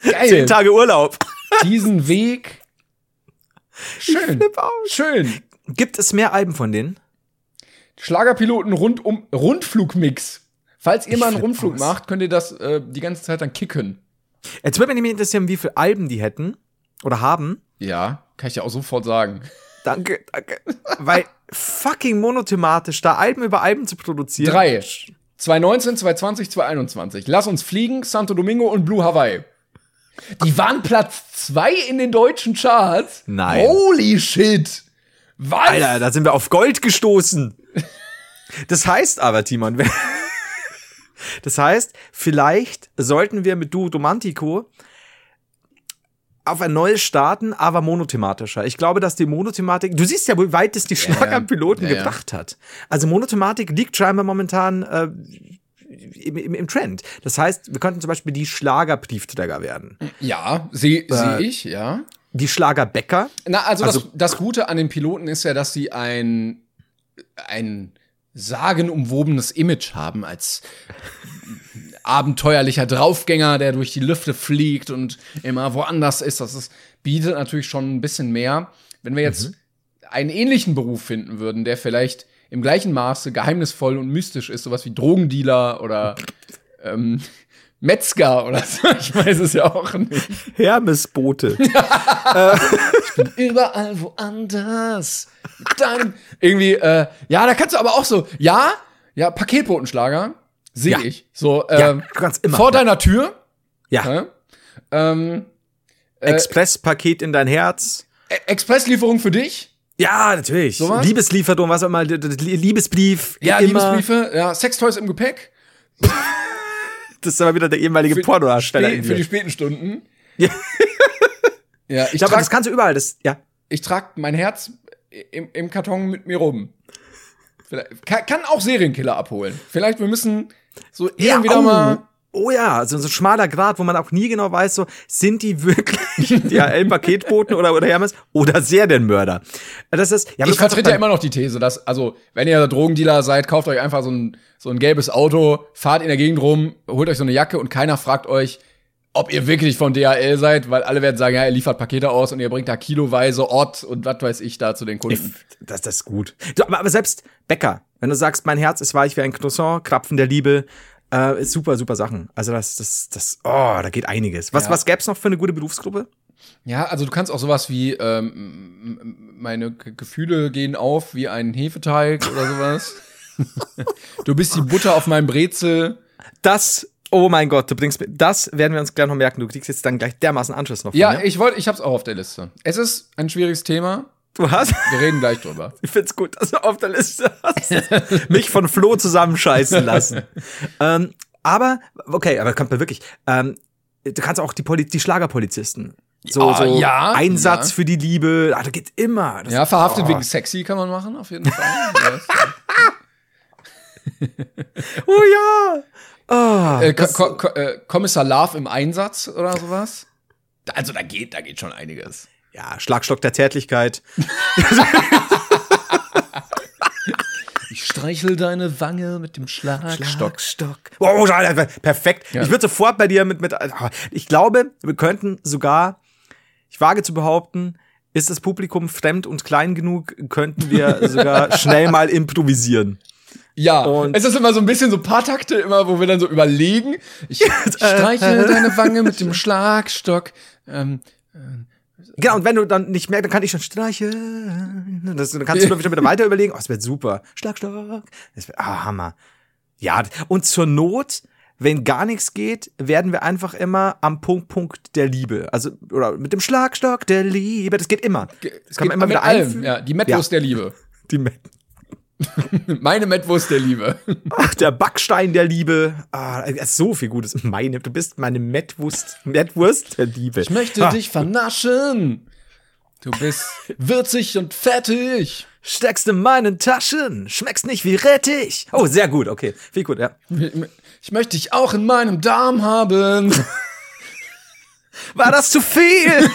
Geil. Zehn Tage Urlaub. Diesen Weg. Schön. Flip aus. Schön. Gibt es mehr Alben von denen? Schlagerpiloten rund um Rundflugmix. Falls ihr mal einen flipp Rundflug aus. macht, könnt ihr das äh, die ganze Zeit dann kicken. Jetzt würde mich nämlich interessieren, wie viele Alben die hätten oder haben. Ja, kann ich ja auch sofort sagen. Danke, danke. Weil fucking monothematisch, da Alben über Alben zu produzieren. Drei. 2019, 2020, 2021. Lass uns fliegen, Santo Domingo und Blue Hawaii. Die waren Platz zwei in den deutschen Charts. Nein. Holy shit. Was? Alter, da sind wir auf Gold gestoßen. Das heißt aber, Timon, das heißt, vielleicht sollten wir mit Duo Romantico auf ein neues starten, aber monothematischer. Ich glaube, dass die Monothematik, du siehst ja, wie weit es die Schlagerpiloten Ja, ja. gebracht hat. Also Monothematik liegt scheinbar momentan äh, im, im, im Trend. Das heißt, wir könnten zum Beispiel die Schlagerbriefträger werden. Ja, sehe seh Äh, ich, ja. Die Schlagerbäcker. Na, also, Also- das, das Gute an den Piloten ist ja, dass sie ein, ein sagenumwobenes Image haben als abenteuerlicher Draufgänger, der durch die Lüfte fliegt und immer woanders ist. Das ist, bietet natürlich schon ein bisschen mehr. Wenn wir jetzt einen ähnlichen Beruf finden würden, der vielleicht im gleichen Maße geheimnisvoll und mystisch ist, sowas wie Drogendealer oder ähm, Metzger oder so. Ich weiß es ja auch nicht. Hermesboote. Überall woanders. Deinem. Irgendwie, äh, ja, da kannst du aber auch so, ja, ja, Paketbotenschlager. Sehe Ja. ich. So, Ja, ähm, kannst immer. vor deiner Tür. ja. Ja? Ähm, Expresspaket in dein Herz. E- Expresslieferung für dich. Ja, natürlich. Sowas? Liebeslieferung, was auch immer, Liebesbrief. Ja, immer. Liebesbriefe, ja, Sextoys im Gepäck. Das ist aber wieder der ehemalige Pornodarsteller. Für mir. die späten Stunden. Ja. Ja, ich Ich glaube, trage das kannst du überall. Das, ja. ich trag mein Herz im, im Karton mit mir rum. Vielleicht, kann, kann auch Serienkiller abholen. Vielleicht wir müssen so Ja, wieder oh. mal. Oh ja, so, so ein schmaler Grad, wo man auch nie genau weiß, so, sind die wirklich DHL-Paketboten oder, oder Hermes oder Serienmörder? Das ist, ja, Ich vertrete ja immer noch die These, dass, also, wenn ihr Drogendealer seid, kauft euch einfach so ein, so ein gelbes Auto, fahrt in der Gegend rum, holt euch so eine Jacke und keiner fragt euch, ob ihr wirklich von DHL seid, weil alle werden sagen, ja, ihr liefert Pakete aus und ihr bringt da kiloweise Ort und was weiß ich da zu den Kunden. Das, das ist gut. Aber, aber selbst Bäcker, wenn du sagst, mein Herz ist weich wie ein Croissant, Krapfen der Liebe, äh, ist super, super Sachen. Also das, das, das, oh, da geht einiges. Was, Ja. was gäb's noch für eine gute Berufsgruppe? Ja, also du kannst auch sowas wie ähm, meine G Gefühle gehen auf wie ein Hefeteig oder sowas. du bist die Butter auf meinem Brezel. Das, oh mein Gott, du bringst das werden wir uns gleich noch merken. Du kriegst jetzt dann gleich dermaßen Anschluss noch Ja, mir. ich wollte, ich hab's auch auf der Liste. Es ist ein schwieriges Thema. Du hast, Wir reden gleich drüber. ich find's gut, dass du auf der Liste hast. Mich von Flo zusammenscheißen lassen. ähm, aber, okay, aber kommt mir wirklich, ähm, du kannst auch die, Poli die Schlagerpolizisten. So, Ja, so ja, Einsatz ja. für die Liebe, ah, da geht immer. Das Ja, verhaftet oh. wegen sexy kann man machen, auf jeden Fall. Oh ja. Oh, äh, Ko das- Ko Ko äh, Kommissar Love im Einsatz oder sowas. Also da geht, da geht schon einiges. Ja, Schlagstock der Zärtlichkeit. Ich streichel deine Wange mit dem Schlagstock. Schlagstock. Oh, perfekt. Ja. Ich würde sofort bei dir mit, mit, ich glaube, wir könnten sogar, ich wage zu behaupten, ist das Publikum fremd und klein genug, könnten wir sogar schnell mal improvisieren. Ja, Und- es ist immer so ein bisschen so ein paar Takte immer, wo wir dann so überlegen. Ich streichel deine Wange mit dem Schlagstock. Ähm, Genau, und wenn du dann nicht merkst, dann kann ich schon streicheln. Das, dann kannst du schon wieder weiter überlegen. Oh, das wird super. Schlagstock. Das wird, ah, Hammer. Ja, und zur Not, wenn gar nichts geht, werden wir einfach immer am Punkt, Punkt der Liebe. Also, oder mit dem Schlagstock der Liebe. Das geht immer. Das kann man immer mit wieder allem. einfügen. Ja, die Mettwurst Ja. der Liebe. Die Met Meine Mettwurst der Liebe. Ach, der Backstein der Liebe. Ah, ist so viel Gutes. Meine, du bist meine Mettwurst, Mettwurst der Liebe. Ich möchte Ah, dich vernaschen. Du bist würzig und fettig. Steckst in meinen Taschen, schmeckst nicht wie Rettich. Oh, sehr gut, okay. Viel gut, ja. Ich möchte dich auch in meinem Darm haben. War das zu viel?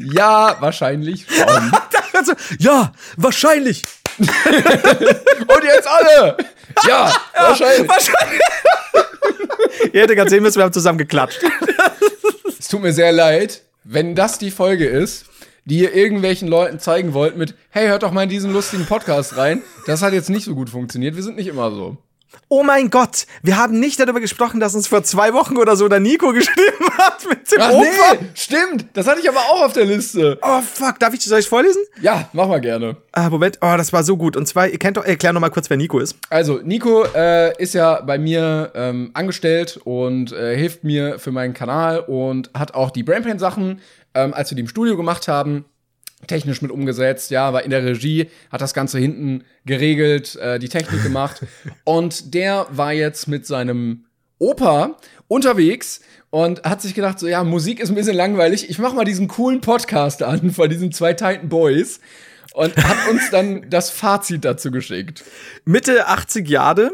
Ja, wahrscheinlich schon. Also, ja, wahrscheinlich. Und jetzt alle. Ja, wahrscheinlich. Wahrscheinlich. Ihr hättet gerade sehen müssen, wir haben zusammen geklatscht. Es tut mir sehr leid, wenn das die Folge ist, die ihr irgendwelchen Leuten zeigen wollt mit, hey, hört doch mal in diesen lustigen Podcast rein. Das hat jetzt nicht so gut funktioniert. Wir sind nicht immer so. Oh mein Gott, wir haben nicht darüber gesprochen, dass uns vor zwei Wochen oder so der Nico geschrieben hat mit dem Ach Opa. nee, stimmt. Das hatte ich aber auch auf der Liste. Oh fuck, darf ich soll ich vorlesen? Ja, mach mal gerne. Ah, Moment, oh, das war so gut. Und zwar, ihr kennt doch, erklär noch mal kurz, wer Nico ist. Also, Nico äh, ist ja bei mir ähm, angestellt und äh, hilft mir für meinen Kanal und hat auch die Brainpain-Sachen, ähm, als wir die im Studio gemacht haben, technisch mit umgesetzt, ja, war in der Regie, hat das Ganze hinten geregelt, äh, die Technik gemacht. und der war jetzt mit seinem Opa unterwegs und hat sich gedacht, so ja, Musik ist ein bisschen langweilig, ich mach mal diesen coolen Podcast an von diesen zwei Titan Boys und hat uns dann das Fazit dazu geschickt. Mitte 80 Jahre,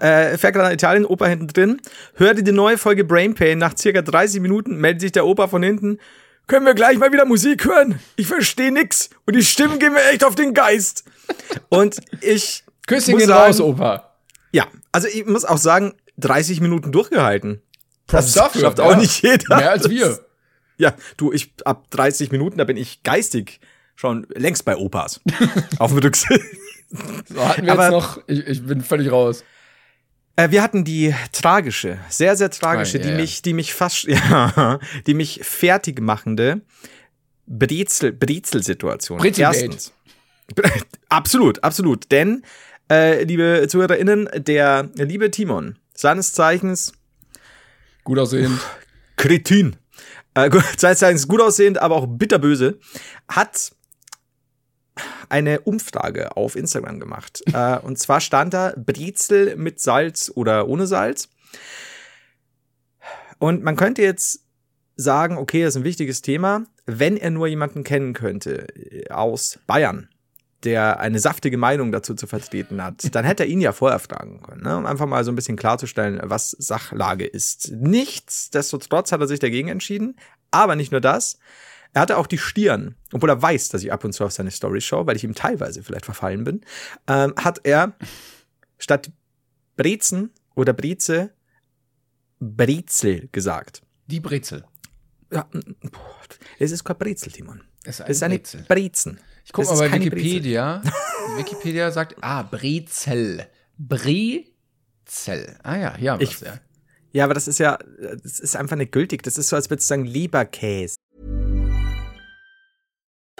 äh, fährt gerade nach Italien, Opa hinten drin, hörte die neue Folge Brain Pain. Nach circa 30 Minuten meldet sich der Opa von hinten. Können wir gleich mal wieder Musik hören? Ich verstehe nix. Und die Stimmen gehen mir echt auf den Geist. Und ich. Küsschen muss gehen raus, Opa. Ja, also ich muss auch sagen, 30 Minuten durchgehalten. Props Das schafft auch nicht jeder. Mehr als Das- wir. Ja, du, ich ab 30 Minuten, da bin ich geistig schon längst bei Opas. auf dem Rücksitz. So hatten wir Aber- jetzt noch, ich, ich bin völlig raus. Äh, wir hatten die tragische, sehr, sehr tragische, Ah, die ja, ja. mich, die mich fast, ja, die mich fertig machende Brezel, Brezel-Situation. Brezelgate. Erstens. Absolut, absolut. Denn, äh, liebe ZuhörerInnen, der liebe Timon, seines Zeichens Gut aussehend. Kretin, äh, seines Zeichens gut aussehend, aber auch bitterböse, hat eine Umfrage auf Instagram gemacht. äh, und zwar stand da Brezel mit Salz oder ohne Salz. Und man könnte jetzt sagen, okay, das ist ein wichtiges Thema, wenn er nur jemanden kennen könnte äh, aus Bayern, der eine saftige Meinung dazu zu vertreten hat, dann hätte er ihn ja vorher fragen können, ne? um einfach mal so ein bisschen klarzustellen, was Sachlage ist. Nichtsdestotrotz hat er sich dagegen entschieden, aber nicht nur das, er hatte auch die Stirn, obwohl er weiß, dass ich ab und zu auf seine Story schaue, weil ich ihm teilweise vielleicht verfallen bin, ähm, hat er statt Brezen oder Breze Brezel gesagt. Die Brezel. Ja, boah, es ist kein Brezel, Timon. Es ist Es ist eine Brezel. Brezen. Ich guck Es mal bei Wikipedia. Wikipedia sagt, ah, Brezel. Brezel. Ah ja, hier haben wir Ich- ja. Ja, aber das ist ja, das ist einfach nicht gültig. Das ist so, als würdest du sagen, Leberkäse.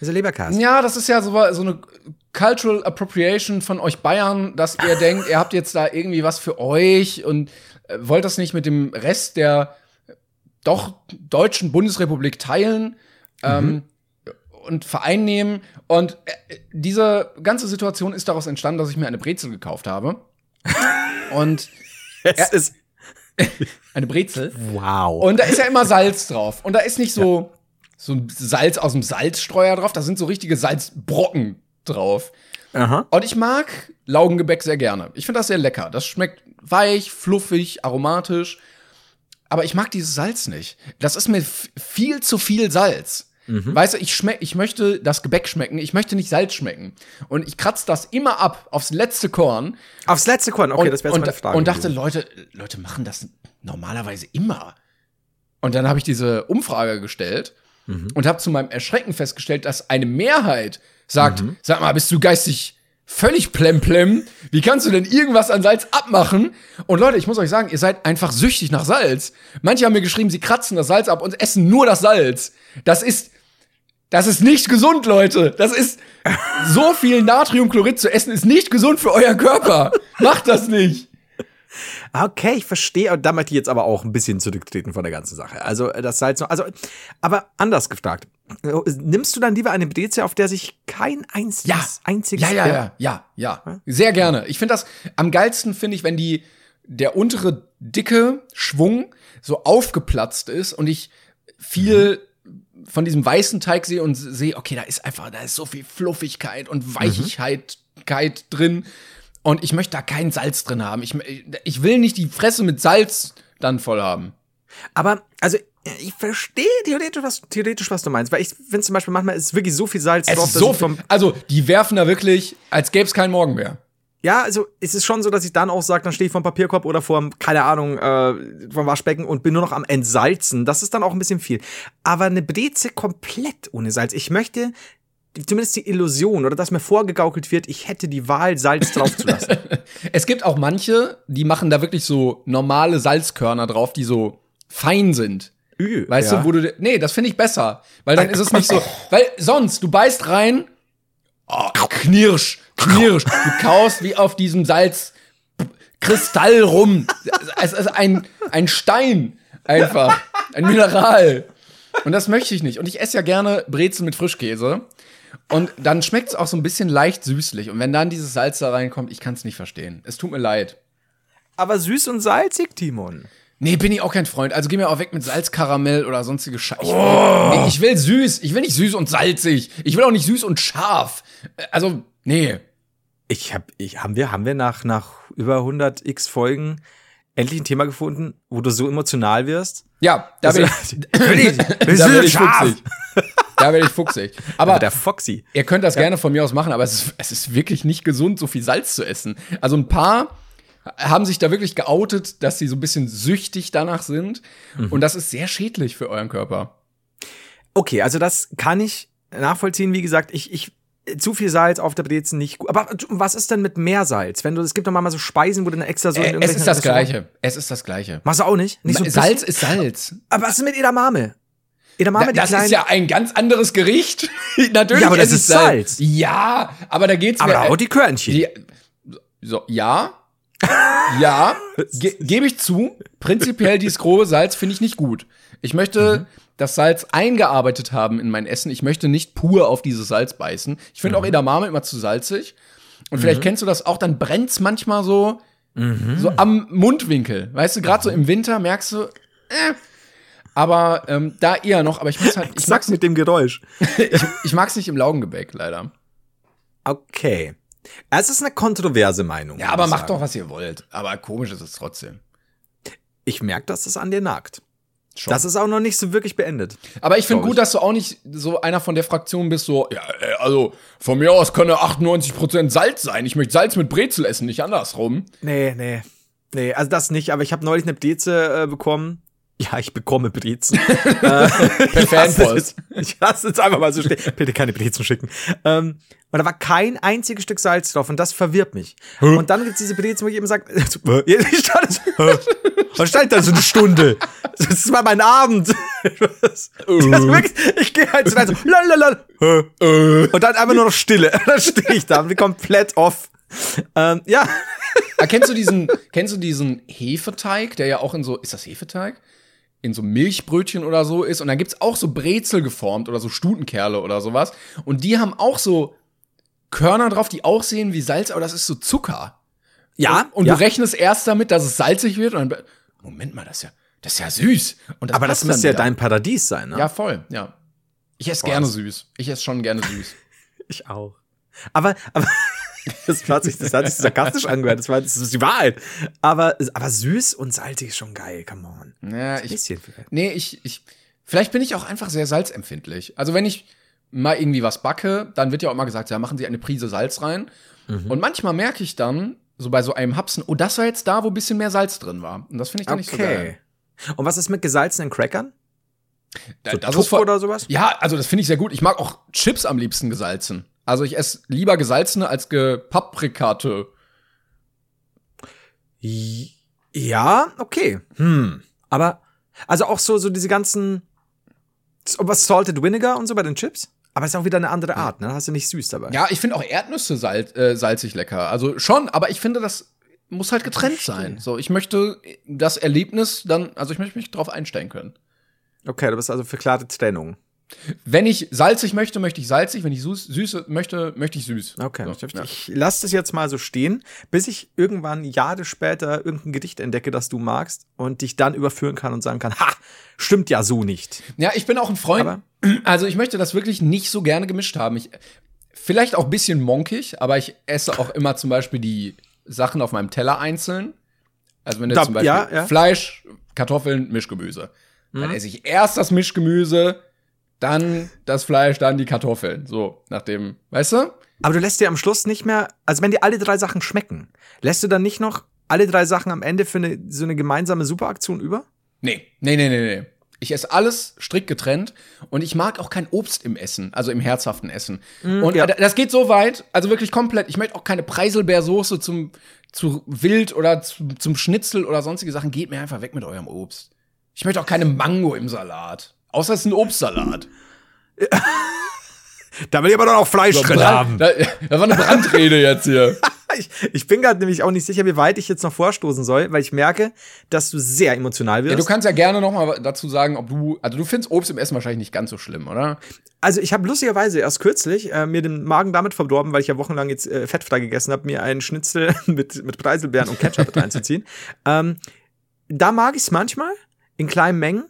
Ist Leberkäse. Ja, das ist ja so, so eine Cultural Appropriation von euch Bayern, dass ihr denkt, ihr habt jetzt da irgendwie was für euch und äh, wollt das nicht mit dem Rest der doch deutschen Bundesrepublik teilen ähm, und vereinnehmen. Und äh, diese ganze Situation ist daraus entstanden, dass ich mir eine Brezel gekauft habe. und Es ist, eine Brezel. wow. Und da ist ja immer Salz drauf. Und da ist nicht so, so ein Salz aus dem Salzstreuer drauf, da sind so richtige Salzbrocken drauf. Aha. Und ich mag Laugengebäck sehr gerne. Ich finde das sehr lecker. Das schmeckt weich, fluffig, aromatisch. Aber ich mag dieses Salz nicht. Das ist mir viel zu viel Salz. Weißt du, ich, schmeck, ich möchte das Gebäck schmecken, ich möchte nicht Salz schmecken. Und ich kratze das immer ab aufs letzte Korn Aufs letzte Korn, okay, und, das wäre jetzt und, meine Frage. und dachte. Leute, Leute machen das normalerweise immer. Und dann habe ich diese Umfrage gestellt Mhm. und habe zu meinem Erschrecken festgestellt, dass eine Mehrheit sagt, Mhm. sag mal, bist du geistig völlig plemplem? Wie kannst du denn irgendwas an Salz abmachen? Und Leute, ich muss euch sagen, ihr seid einfach süchtig nach Salz. Manche haben mir geschrieben, sie kratzen das Salz ab und essen nur das Salz. Das ist das ist nicht gesund, Leute. Das ist so viel Natriumchlorid zu essen ist nicht gesund für euer Körper. Macht das nicht. Okay, ich verstehe. Und da möchte ich jetzt aber auch ein bisschen zurücktreten von der ganzen Sache. Also äh, das Salz noch. Also, aber anders gefragt. Äh, Nimmst du dann lieber eine Brezel, auf der sich kein einziges, einziges Ja, ja, ja, ja, ja. Sehr gerne. Ich finde das am geilsten finde ich, wenn die der untere dicke Schwung so aufgeplatzt ist und ich viel von diesem weißen Teig sehe und sehe, okay, da ist einfach, da ist so viel Fluffigkeit und Weichigkeit drin und ich möchte da kein Salz drin haben. Ich, ich will nicht die Fresse mit Salz dann voll haben. Aber, also, ich verstehe theoretisch was, theoretisch, was du meinst. Weil ich finde zum Beispiel, manchmal ist wirklich so viel Salz Es drauf, ist so viel, also die werfen da wirklich, als gäbe es keinen Morgen mehr. Ja, also es ist schon so, dass ich dann auch sage, dann stehe ich vom Papierkorb oder vom, keine Ahnung, äh, vom Waschbecken und bin nur noch am Entsalzen. Das ist dann auch ein bisschen viel. Aber eine Breze komplett ohne Salz. Ich möchte zumindest die Illusion oder dass mir vorgegaukelt wird, ich hätte die Wahl, Salz draufzulassen. Es gibt auch manche, die machen da wirklich so normale Salzkörner drauf, die so fein sind. Ü, Weißt ja. du, wo du. Nee, das finde ich besser. Weil dann ist es nicht so. Weil sonst, du beißt rein, oh, knirsch, knirsch. Du kaust wie auf diesem Salzkristall rum. Es ist ein, ein Stein einfach. Ein Mineral. Und das möchte ich nicht. Und ich esse ja gerne Brezel mit Frischkäse. Und dann schmeckt es auch so ein bisschen leicht süßlich. Und wenn dann dieses Salz da reinkommt, ich kann es nicht verstehen. Es tut mir leid. Aber süß und salzig, Timon. Nee, bin ich auch kein Freund. Also geh mir auch weg mit Salzkaramell oder sonstige Scheiße. Ich, will- nee, ich will süß. Ich will nicht süß und salzig. Ich will auch nicht süß und scharf. Äh, Also, nee. Ich hab, ich, haben wir, haben wir nach, nach über 100 x Folgen endlich ein Thema gefunden, wo du so emotional wirst? Ja, da bin Also, ich, König, wir da werde ich fuchsig. Da werde ich fuchsig. Aber Aber der Foxy. Ihr könnt das gerne von mir aus machen, aber es ist, es ist wirklich nicht gesund, so viel Salz zu essen. Also ein paar haben sich da wirklich geoutet, dass sie so ein bisschen süchtig danach sind. Und das ist sehr schädlich für euren Körper. Okay, also das kann ich nachvollziehen. Wie gesagt, ich, ich, zu viel Salz auf der Brezen nicht gut. Aber was ist denn mit Meersalz? Wenn du, es gibt doch mal so Speisen, wo du dann extra so in Äh, es irgendwelchen ist das Gleiche. Es ist das Gleiche. Machst du auch nicht? Nicht so Salz ist Salz. Aber was ist mit Edamame? Edamame, Da, die das kleinen, ist ja ein ganz anderes Gericht. Natürlich. Ja, aber das es ist Salz. Ja, aber da geht's aber mir- auch die Körnchen. Die, so, ja. ja, ge gebe ich zu. Prinzipiell dieses grobe Salz finde ich nicht gut. Ich möchte das Salz eingearbeitet haben in mein Essen. Ich möchte nicht pur auf dieses Salz beißen. Ich finde auch Edamame immer zu salzig. Und vielleicht kennst du das auch, dann brennt's manchmal so, so am Mundwinkel. Weißt du, gerade so im Winter merkst du, äh, aber ähm, da eher noch, aber ich muss halt, ich Sag's mag's, mit dem Geräusch. ich, ich mag's nicht im Laugengebäck, leider. Okay. Es ist eine kontroverse Meinung. Ja, aber macht sagen. doch, was ihr wollt. Aber komisch ist es trotzdem. Ich merke, dass das an dir nagt. Schon. Das ist auch noch nicht so wirklich beendet. Aber ich finde gut, ich. dass du auch nicht so einer von der Fraktion bist, so, ja, also von mir aus könne 98% Salz sein. Ich möchte Salz mit Brezel essen, nicht andersrum. Nee, nee. Nee, also das nicht, aber ich habe neulich eine Breze äh, bekommen. Ja, ich bekomme Brezen. äh, per Fanpost. Ich lasse jetzt einfach mal so stehen. Bitte keine Brezen schicken. Ähm, und da war kein einziges Stück Salz drauf und das verwirrt mich. Und dann gibt's diese Brezen, wo ich eben sage, ich stand so, was stand da so eine Stunde? Das war mein Abend. Das, das wirklich, ich gehe halt so rein, so, lalalala, und dann einfach nur noch Stille. Dann stehe ich da und bin komplett off. Ähm, ja, Ah, kennst du diesen, kennst du diesen Hefeteig, der ja auch in so, ist das Hefeteig? In so Milchbrötchen oder so ist. Und dann gibt's auch so Brezel geformt oder so Stutenkerle oder sowas. Und die haben auch so Körner drauf, die auch sehen wie Salz, aber das ist so Zucker. ja, Und ja. du rechnest erst damit, dass es salzig wird und dann, Moment mal, das ist ja, das ist ja süß. Und Aber das müsste ja wieder. dein Paradies sein, ne? Ja, voll, ja. Ich esse gerne süß. Ich esse schon gerne süß. Ich auch. Aber, aber das hat sich, das hat sich sarkastisch angehört. Das war, das ist die Wahrheit. Aber, aber süß und salzig ist schon geil. Come on. Ja, Ein ich, bisschen vielleicht. nee, ich, ich, vielleicht bin ich auch einfach sehr salzempfindlich. Also wenn ich mal irgendwie was backe, dann wird ja auch immer gesagt, ja, machen Sie eine Prise Salz rein. Mhm. Und manchmal merke ich dann, so bei so einem Hapsen, oh, das war jetzt da, wo ein bisschen mehr Salz drin war. Und das finde ich dann nicht so geil. Und was ist mit gesalzenen Crackern? So das Tuff ist voll- oder sowas? Ja, also das finde ich sehr gut. Ich mag auch Chips am liebsten gesalzen. Also ich esse lieber gesalzene als gepaprikate. Ja, okay. Hm. Aber, also auch so, so diese ganzen, was Salted Vinegar und so bei den Chips? Aber ist auch wieder eine andere Art, ne? Da hast du nicht süß dabei. Ja, ich finde auch Erdnüsse sal äh, salzig lecker. Also schon, aber ich finde, das muss halt getrennt sein. So, ich möchte das Erlebnis dann, also ich möchte mich drauf einstellen können. Okay, du bist also für klare Trennung. Wenn ich salzig möchte, möchte ich salzig. Wenn ich süß, süß möchte, möchte ich süß. Okay, So, ich, ja. ich lasse das jetzt mal so stehen, bis ich irgendwann Jahre später irgendein Gedicht entdecke, das du magst und dich dann überführen kann und sagen kann, ha, stimmt ja so nicht. Ja, ich bin auch ein Freund. Aber- also ich möchte das wirklich nicht so gerne gemischt haben. Ich, vielleicht auch ein bisschen monkig, aber ich esse auch immer zum Beispiel die Sachen auf meinem Teller einzeln. Also wenn du Da- zum Beispiel ja, ja. Fleisch, Kartoffeln, Mischgemüse. Dann esse ich erst das Mischgemüse, dann das Fleisch, dann die Kartoffeln. So, nachdem, weißt du? Aber du lässt dir am Schluss nicht mehr, also wenn dir alle drei Sachen schmecken, lässt du dann nicht noch alle drei Sachen am Ende für eine, so eine gemeinsame Superaktion über? Nee, nee, nee, nee, nee. Ich esse alles strikt getrennt und ich mag auch kein Obst im Essen, also im herzhaften Essen. und ja. das geht so weit, also wirklich komplett. Ich möchte auch keine Preiselbeersoße zum zu Wild oder zu, zum Schnitzel oder sonstige Sachen. Geht mir einfach weg mit eurem Obst. Ich möchte auch keine Mango im Salat. Außer es ist ein Obstsalat. Da will ich aber doch noch Fleisch drin haben. Da, da war eine Brandrede jetzt hier. Ich, ich bin gerade nämlich auch nicht sicher, wie weit ich jetzt noch vorstoßen soll, weil ich merke, dass du sehr emotional wirst. Ja, du kannst ja gerne noch mal dazu sagen, ob du, also du findest Obst im Essen wahrscheinlich nicht ganz so schlimm, oder? Also ich habe lustigerweise erst kürzlich äh, mir den Magen damit verdorben, weil ich ja wochenlang jetzt äh, fettfrei gegessen habe, mir einen Schnitzel mit, mit Preiselbeeren und Ketchup mit reinzuziehen. Ähm, da mag ich es manchmal, in kleinen Mengen,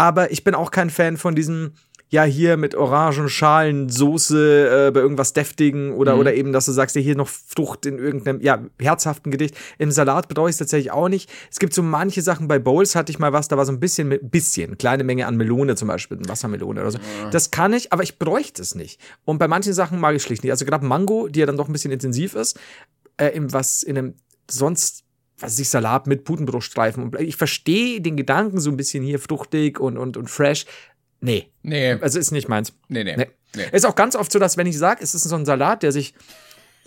aber ich bin auch kein Fan von diesem ja, hier mit Orangenschalen, Soße äh, bei irgendwas Deftigen oder, Mhm. oder eben, dass du sagst, ja, hier noch Frucht in irgendeinem, ja, herzhaften Gedicht. Im Salat bedeutet es tatsächlich auch nicht. Es gibt so manche Sachen, bei Bowls hatte ich mal was, da war so ein bisschen, mit- bisschen, kleine Menge an Melone zum Beispiel, Wassermelone oder so. Das kann ich, aber ich bräuchte es nicht. Und bei manchen Sachen mag ich schlicht nicht. Also gerade Mango, die ja dann doch ein bisschen intensiv ist, äh, in was in einem sonst was ich Salat mit Putenbruchstreifen und ich verstehe den Gedanken so ein bisschen hier fruchtig und und und fresh. Nee, Nee, also ist nicht meins. nee, nee. Nee. nee. Ist auch ganz oft so, dass wenn ich sage, es ist so ein Salat, der sich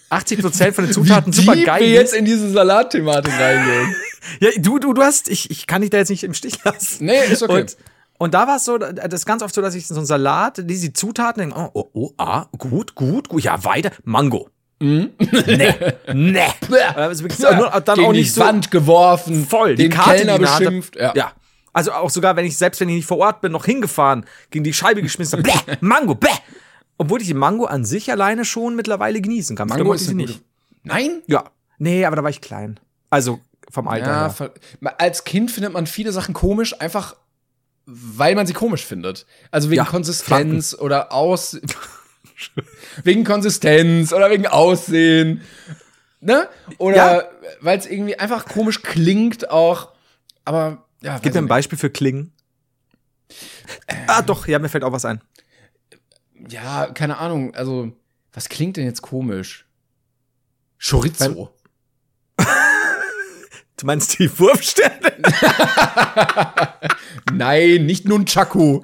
80% von den Zutaten super Wie geil wir jetzt in diese Salatthematik reingehen. Ja, du du du hast ich ich kann dich da jetzt nicht im Stich lassen. Nee, ist okay. Und und da war es so, das ist ganz oft so, dass ich so einen Salat, diese Zutaten denke, oh, oh, oh, ah, gut, gut, gut, ja, weiter, Mango. Mhm. nee, nee. Also wirklich, Ja, dann auch die nicht so Wand geworfen, voll. den die Karte, Kellner die beschimpft. Ja. ja. Also auch sogar, wenn ich, selbst wenn ich nicht vor Ort bin, noch hingefahren, gegen die Scheibe geschmissen habe, Mango, bläh. Obwohl ich die Mango an sich alleine schon mittlerweile genießen kann. Mango ist ich sie nicht. gute. Nein? Ja. Nee, aber da war ich klein. Also vom Alter Ja, her. als Kind findet man viele Sachen komisch, einfach weil man sie komisch findet. Also wegen Ja, Konsistenz oder aus wegen Konsistenz oder wegen Aussehen. Ne? Oder Ja. weil es irgendwie einfach komisch klingt auch. Aber ja, Gib mir ein Beispiel für Klingen. ah, doch, ja, mir fällt auch was ein. Ja, keine Ahnung. Also, was klingt denn jetzt komisch? Chorizo. Du meinst die Wurfsterne? Nein, nicht Nunchaku.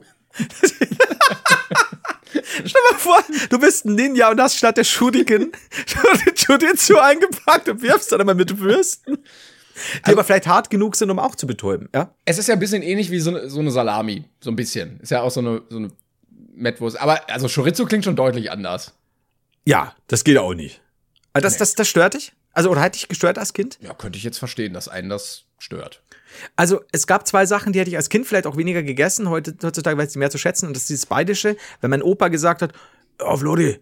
Stell mal vor, du bist ein Ninja und hast statt der Shuriken Chorizo eingepackt und wirfst dann immer mit Würsten. Die aber vielleicht hart genug sind, um auch zu betäuben, ja? Es ist ja ein bisschen ähnlich wie so eine, so eine Salami. So ein bisschen. Ist ja auch so eine, so eine Mettwurst. Aber also Chorizo klingt schon deutlich anders. Ja, das geht auch nicht. Aber das, das, das stört dich? Also, oder hat dich gestört als Kind? Ja, könnte ich jetzt verstehen, dass einen das stört. Also, es gab zwei Sachen, die hätte ich als Kind vielleicht auch weniger gegessen. Heute, heutzutage weiß ich sie mehr zu schätzen. Und das ist dieses Bayerische. Wenn mein Opa gesagt hat, oh, Flori,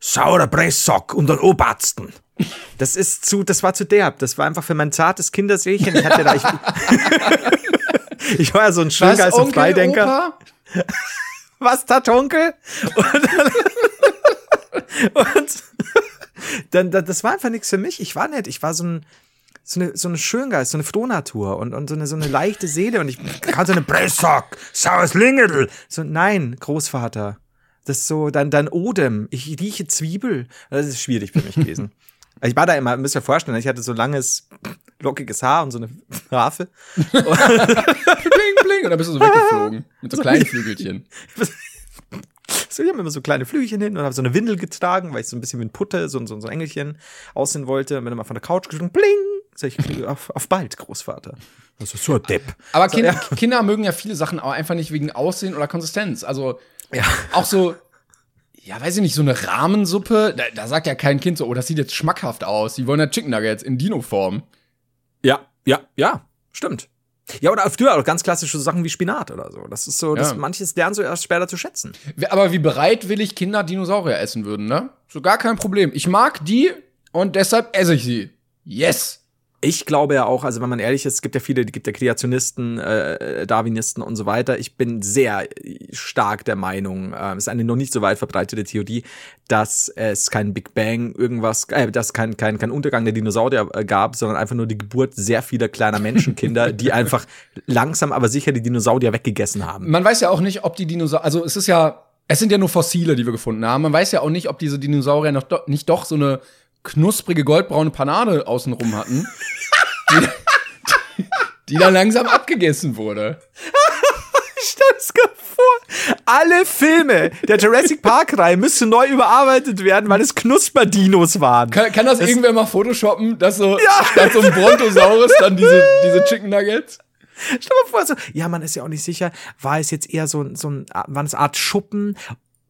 saurer Presssock und dann Obersten. Das ist zu, das war zu derb. Das war einfach für mein zartes Kinderseelchen. Ich hatte da, ich, ich war ja so ein Schöngeist und Freidenker. Opa? was tat Onkel? Und, und dann, dann, das war einfach nichts für mich. Ich war nett. Ich war so ein, so eine, so eine Schöngeist, so eine Frohnatur und, und so eine, so eine leichte Seele und ich kann so eine Presssack, saures Lingedel. So, nein, Großvater. Das ist so, dann, dann Odem. Ich rieche Zwiebel. Das ist schwierig für mich gewesen. Ich war da immer, müsst ihr euch vorstellen, ich hatte so langes, lockiges Haar und so eine Harfe. Bling, bling. Und dann bist du so weggeflogen. Mit so kleinen Flügelchen. So, ich habe immer so kleine Flügelchen hin und habe so eine Windel getragen, weil ich so ein bisschen wie ein Putte, so, so, so ein Engelchen aussehen wollte. Und bin immer von der Couch gesprungen, bling! Sag ich, auf, auf bald, Großvater. Das ist so ein Depp. Aber So, kind, ja. Kinder mögen ja viele Sachen auch einfach nicht wegen Aussehen oder Konsistenz. Also Ja. auch so, ja, weiß ich nicht, so eine Rahmensuppe, da, da sagt ja kein Kind so, oh, das sieht jetzt schmackhaft aus. Die wollen ja Chicken Nuggets in Dino-Form. Ja, ja, ja, stimmt. Ja, oder früher auch ganz klassische Sachen wie Spinat oder so. Das ist so, das, Ja. manches lernen so erst später zu schätzen. Aber wie bereitwillig Kinder Dinosaurier essen würden, ne? So gar kein Problem. Ich mag die und deshalb esse ich sie. Yes! Ich glaube ja auch, also wenn man ehrlich ist, es gibt ja viele, es gibt ja Kreationisten, äh, Darwinisten und so weiter. Ich bin sehr stark der Meinung, äh, es ist eine noch nicht so weit verbreitete Theorie, dass es kein Big Bang irgendwas, äh, dass kein, kein, kein Untergang der Dinosaurier äh, gab, sondern einfach nur die Geburt sehr vieler kleiner Menschenkinder, die einfach langsam aber sicher die Dinosaurier weggegessen haben. Man weiß ja auch nicht, ob die Dinosaurier, also es ist ja, es sind ja nur Fossile, die wir gefunden haben. Man weiß ja auch nicht, ob diese Dinosaurier noch do, nicht doch so eine knusprige goldbraune Panade außenrum hatten, die, die, dann langsam abgegessen wurde. Stell es dir vor, alle Filme der Jurassic Park-Reihe müssen neu überarbeitet werden, weil es Knusperdinos waren. Kann, kann das, irgendwer mal photoshoppen, dass so Ja. statt so ein Brontosaurus dann diese, diese Chicken Nuggets? Stell dir mal vor, so, ja, man ist ja auch nicht sicher, war es jetzt eher so, ein- so ein, war es Art Schuppen,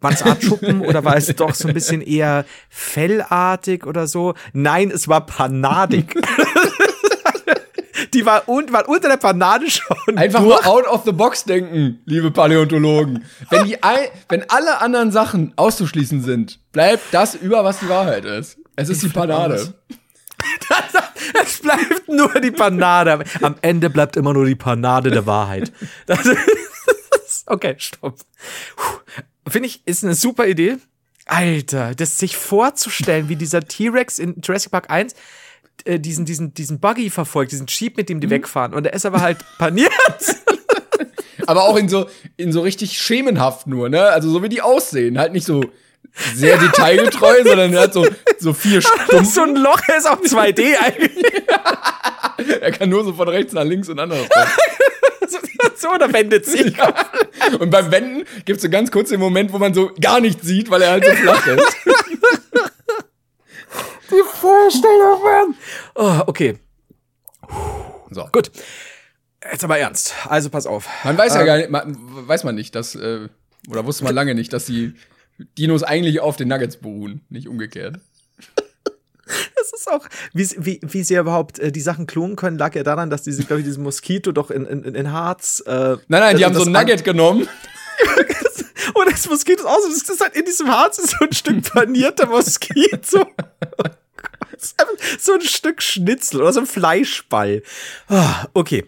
war es Art Schuppen oder war es doch so ein bisschen eher fellartig oder so? Nein, es war panadig. Die war, un, war unter der Panade schon. Einfach nur out of the box denken, liebe Paläontologen. Wenn, die wenn alle anderen Sachen auszuschließen sind, bleibt das über, was die Wahrheit ist. Es ist die Panade. Es bleibt nur die Panade. Am Ende bleibt immer nur die Panade der Wahrheit. Okay, stopp. Finde ich, ist eine super Idee. Alter, das sich vorzustellen, wie dieser T-Rex in Jurassic Park 1 äh, diesen, diesen, diesen Buggy verfolgt, diesen Jeep, mit dem die wegfahren. Und er ist aber halt paniert. Aber auch in so, in so richtig schemenhaft nur, ne? Also so wie die aussehen. Halt nicht so sehr detailgetreu, sondern er hat so, so vier Stunden. so ein Loch, er ist auch 2D eigentlich. Er kann nur so von rechts nach links und andersrum. so, da wendet sich. Und beim Wenden gibt es so ganz kurz den Moment, wo man so gar nichts sieht, weil er halt so flach ist. Vorstellung, Mann. Oh, okay, So. gut. Jetzt aber ernst. Also pass auf. Man weiß ja gar nicht, man, weiß man nicht, dass, äh, oder wusste man lange nicht, dass die Dinos eigentlich auf den Nuggets beruhen, nicht umgekehrt. Das ist auch, wie, sie- wie, wie sie überhaupt äh, die Sachen klonen können, lag ja daran, dass diese, glaube ich, diesen Moskito doch in, in, in Harz. Äh, Nein, nein, die also haben so ein Nugget genommen. Und das Moskito ist auch so, das ist halt in diesem Harz ist so ein Stück panierter Moskito. Oh so ein Stück Schnitzel oder so ein Fleischball. Ah, okay.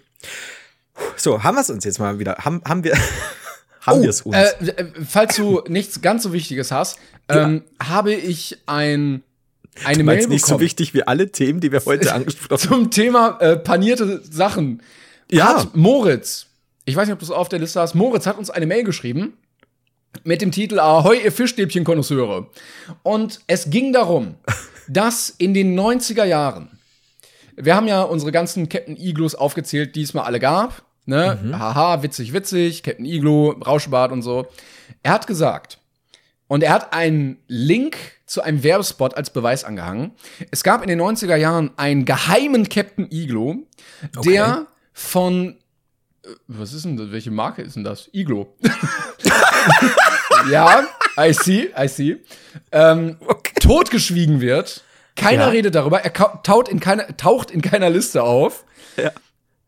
So, haben wir es uns jetzt mal wieder? Haben, haben wir, haben wir es uns? Äh, äh, falls du nichts ganz so Wichtiges hast, ähm, habe ich ein, eine Mail Meinst nicht so bekommen wichtig wie alle Themen, die wir heute angesprochen haben. zum Thema äh, panierte Sachen. Ja. Hat Moritz, ich weiß nicht, ob du es auf der Liste hast, Moritz hat uns eine Mail geschrieben mit dem Titel Ahoi, ihr Fischstäbchen-Konnoisseure. Und es ging darum, dass in den 90er Jahren, wir haben ja unsere ganzen Captain Igloos aufgezählt, die es mal alle gab. Ne? Haha, witzig, witzig, Captain Iglo, Rauschbart und so. Er hat gesagt, und er hat einen Link zu einem Werbespot als Beweis angehangen. Es gab in den 90er Jahren einen geheimen Captain Iglo, der von äh, was ist denn das? Welche Marke ist denn das? Iglo. ja, I see, I see. Ähm, Totgeschwiegen wird. Keiner Ja. redet darüber. Er taucht in, keiner, taucht in keiner Liste auf. Ja.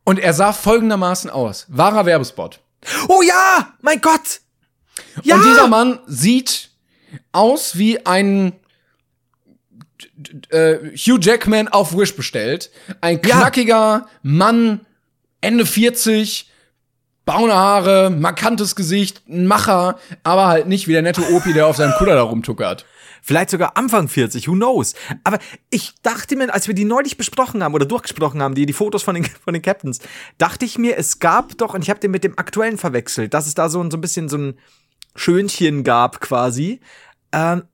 Und er sah folgendermaßen aus. Wahrer Werbespot. Oh ja, mein Gott. Ja. Und dieser Mann sieht aus wie ein äh, Hugh Jackman auf Wish bestellt. Ein knackiger Mann, Ende 40, braune Haare, markantes Gesicht, ein Macher, aber halt nicht wie der nette Opi, der auf seinem Kutter da rumtuckert. Vielleicht sogar Anfang 40, who knows. Aber ich dachte mir, als wir die neulich besprochen haben oder durchgesprochen haben, die, die Fotos von den, von den Captains, dachte ich mir, es gab doch, und ich habe den mit dem aktuellen verwechselt, dass es da so, ein- so ein bisschen so ein Schönchen gab quasi. Ähm,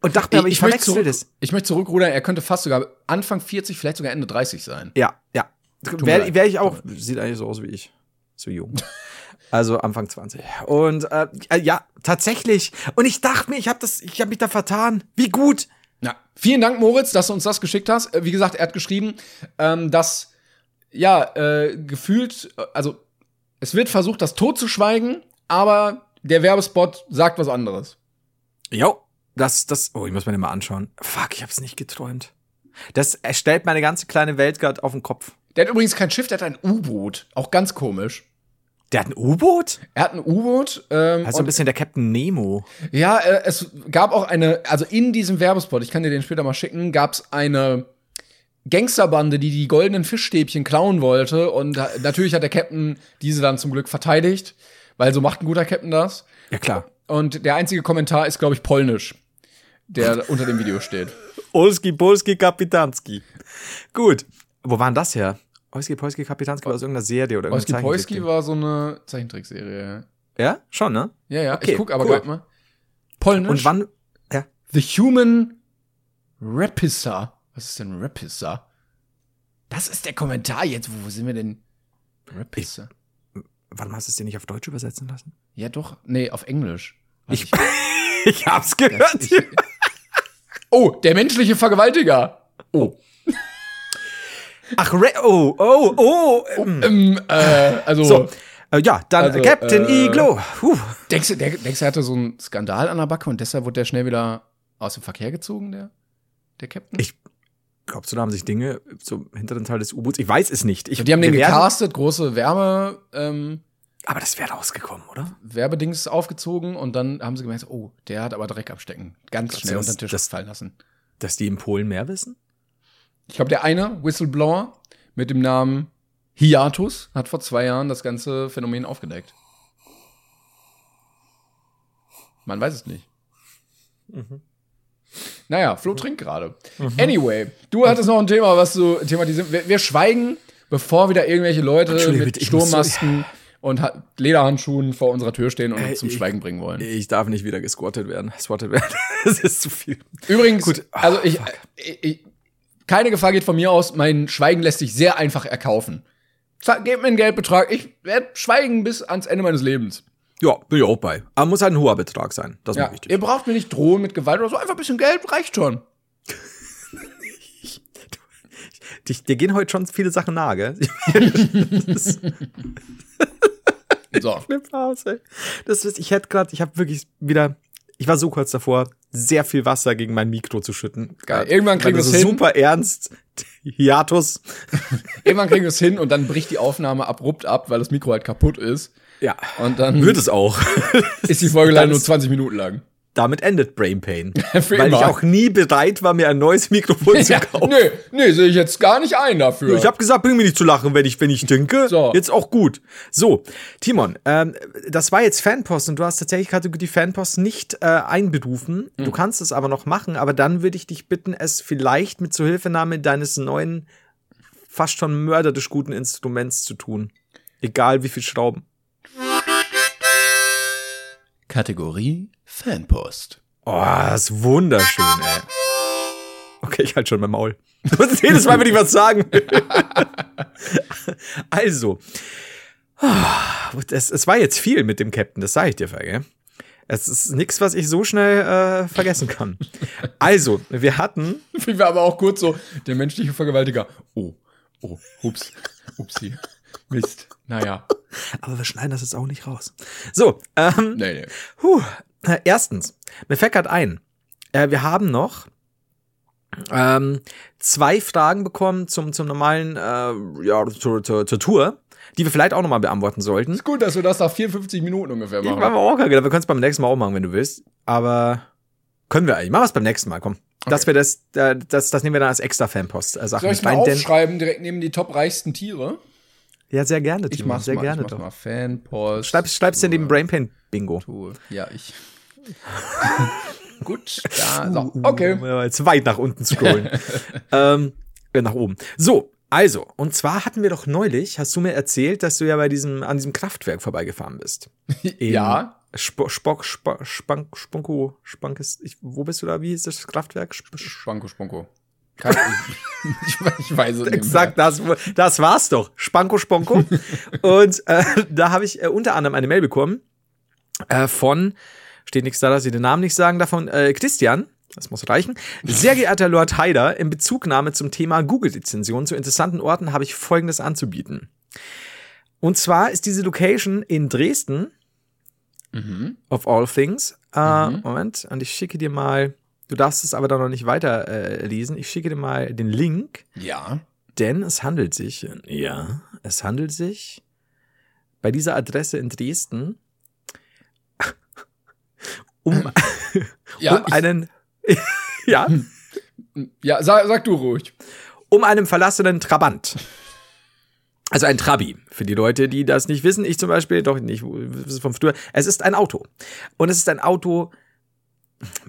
und dachte mir, aber ich, möchte verwechsel das. ich möchte zurückrudern, er könnte fast sogar Anfang 40, vielleicht sogar Ende 30 sein. Ja, ja. Wäre wär ich auch, sieht eigentlich so aus wie ich. So jung. Also Anfang 20. Und äh, ja, tatsächlich. Und ich dachte mir, ich habe das, ich habe mich da vertan. Wie gut. Ja, vielen Dank, Moritz, dass du uns das geschickt hast. Äh, Wie gesagt, er hat geschrieben, ähm, dass ja äh, gefühlt, äh, also es wird versucht, das totzuschweigen, aber der Werbespot sagt was anderes. Jo. Das, das, oh, ich muss mir den mal anschauen. Fuck, ich hab's nicht geträumt. Das stellt meine ganze kleine Welt gerade auf den Kopf. Der hat übrigens kein Schiff, der hat ein U-Boot. Auch ganz komisch. Der hat ein U-Boot? Er hat ein U-Boot. Ähm, Also ein bisschen der Captain Nemo. Ja, äh, es gab auch eine, also in diesem Werbespot, ich kann dir den später mal schicken, gab es eine Gangsterbande, die die goldenen Fischstäbchen klauen wollte. Und natürlich hat der Captain diese dann zum Glück verteidigt, weil so macht ein guter Captain das. Ja, klar. Und der einzige Kommentar ist, glaube ich, polnisch, der unter dem Video steht. Olski, Polski, Kapitanski. Gut. Wo war denn das her? Olski, Polski, Kapitanski war aus irgendeiner Serie oder irgendeiner Poiski Zeichentrickding. war so eine Zeichentrickserie. Ja, schon, ne? Ja, ja, Okay, ich guck aber cool. gleich mal. Polnisch. Und wann? Ja. The Human Rapissa. Was ist denn Rapissa? Das ist der Kommentar jetzt. Wo sind wir denn? Rapissa. Wann hast du es dir nicht auf Deutsch übersetzen lassen? Ja, doch. Nee, auf Englisch. Warte, Ich, ich hab's gehört. ich, oh, der menschliche Vergewaltiger. Oh. Ach, Re oh, oh, oh. ähm, Ähm, äh, also, So. Äh, ja, dann Also, Captain äh, Iglo. Puh. denkst, du, der, denkst du, er hatte so einen Skandal an der Backe und deshalb wurde der schnell wieder aus dem Verkehr gezogen, der, der Captain? Ich- Glaubst du, da haben sich Dinge zum hinteren Teil des U-Boots? Ich weiß es nicht. Ich, die haben den gecastet, große Werbe, ähm, Aber das wäre rausgekommen, oder? Werbedings aufgezogen und dann haben sie gemerkt, oh, der hat aber Dreck abstecken. Ganz Glaubst schnell das- unter den Tisch das- fallen lassen. Dass die in Polen mehr wissen? Ich glaube, der eine Whistleblower mit dem Namen Hiatus hat vor zwei Jahren das ganze Phänomen aufgedeckt. Man weiß es nicht. Naja, Flo trinkt gerade. Anyway, du hattest noch ein Thema, was du thematisieren. Wir, wir schweigen, bevor wieder irgendwelche Leute mit muss so- Sturmmasken und Ha- Lederhandschuhen vor unserer Tür stehen und uns zum ich- Schweigen bringen wollen. Ich darf nicht wieder gesquattet werden. Squattet werden. Das ist zu viel. Übrigens, Gut. Ah, also ich, ich, ich, keine Gefahr geht von mir aus. Mein Schweigen lässt sich sehr einfach erkaufen. Gebt mir einen Geldbetrag. Ich werde schweigen bis ans Ende meines Lebens. Ja, bin ich auch bei. Aber muss halt ein hoher Betrag sein. Das ist Ja, wichtig. ihr braucht mir nicht drohen mit Gewalt oder so. Einfach ein bisschen Geld reicht schon. Dich, dir gehen heute schon viele Sachen nahe, gell? So. eine Pause. Das ist, ich hätte gerade, ich habe wirklich wieder, ich war so kurz davor, sehr viel Wasser gegen mein Mikro zu schütten. Geil. Irgendwann kriegen wir es hin. Super ernst. Hiatus. Irgendwann kriegen wir es hin und dann bricht die Aufnahme abrupt ab, weil das Mikro halt kaputt ist. Ja. Und dann Wird es auch. ist die Folge leider nur ist- 20 Minuten lang. Damit endet Brain Pain. Weil immer. ich auch nie bereit war, mir ein neues Mikrofon zu Ja, kaufen. nee, nee, sehe ich jetzt gar nicht ein dafür. Ich habe gesagt, bring mich nicht zu lachen, wenn ich, wenn ich denke. So. Jetzt auch gut. So, Timon, ähm, das war jetzt Fanpost und du hast tatsächlich gerade die Fanpost nicht äh, einberufen. Hm. Du kannst es aber noch machen, aber dann würde ich dich bitten, es vielleicht mit Zuhilfenahme deines neuen, fast schon mörderisch guten Instruments zu tun. Egal wie viel Schrauben. Kategorie Fanpost. Oh, das ist wunderschön, ey. Okay, ich halt schon mein Maul. Du musst jedes Mal, wenn ich was sagen will. also, es, es war jetzt viel mit dem Captain, das sage ich dir, gell? Es ist nichts, was ich so schnell äh, vergessen kann. Also, wir hatten, Wie wir aber auch kurz so, der menschliche Vergewaltiger. Oh, oh, ups, upsi, Mist. Naja, aber wir schneiden das jetzt auch nicht raus. So, ähm, nee, nee. Puh. Äh, Erstens, mir fällt grad ein, äh, wir haben noch ähm, zwei Fragen bekommen zum, zum normalen, äh, ja, zur, zur, zur Tour, die wir vielleicht auch nochmal beantworten sollten. Ist gut, dass wir das nach 54 Minuten ungefähr Ich machen. war mir auch gedacht, wir können es beim nächsten Mal auch machen, wenn du willst. Aber können wir eigentlich. Machen wir es beim nächsten Mal, komm. Dass wir das, äh, das, das nehmen wir dann als extra Fanpost-Sache Soll ich mal aufschreiben, direkt neben die top reichsten Tiere? Ja, sehr gerne, Ich Timo, mach's sehr mal, gerne ich mach's doch. mal. Fanpost. Schreib's, schreib's in dem Brainpain Bingo. Tour. Ja, ich. Gut, da, so, okay. Ja, Jetzt weit nach unten scrollen. ähm, äh, nach oben. So, also, und zwar hatten wir doch neulich, hast du mir erzählt, dass du ja bei diesem, an diesem Kraftwerk vorbeigefahren bist. Ja. Sp Spock, Sp Spank, Spunko, Spankes, ich, wo bist du da? Wie ist das Kraftwerk? Sp Spanko, Spanko. Kein, ich, ich weiß es nicht. Exakt, das, das war's doch. Spanko, Sponko. und äh, da habe ich äh, unter anderem eine Mail bekommen äh, von, steht nichts da, dass ich den Namen nicht sagen darf, von äh, Christian. Das muss reichen. Sehr geehrter Lord Haider, in Bezugnahme zum Thema Google-Lizension zu interessanten Orten habe ich Folgendes anzubieten. Und zwar ist diese Location in Dresden, of all things. Äh, Moment, und ich schicke dir mal, du darfst es aber dann noch nicht weiter äh, lesen, ich schicke dir mal den Link. Ja. Denn es handelt sich, ja, es handelt sich bei dieser Adresse in Dresden um, Ja, um einen, ja, Ja, sag, sag du ruhig. um einen verlassenen Trabant. Also ein Trabi. Für die Leute, die das nicht wissen, ich zum Beispiel, doch nicht, vom früher. Es ist ein Auto. Und es ist ein Auto,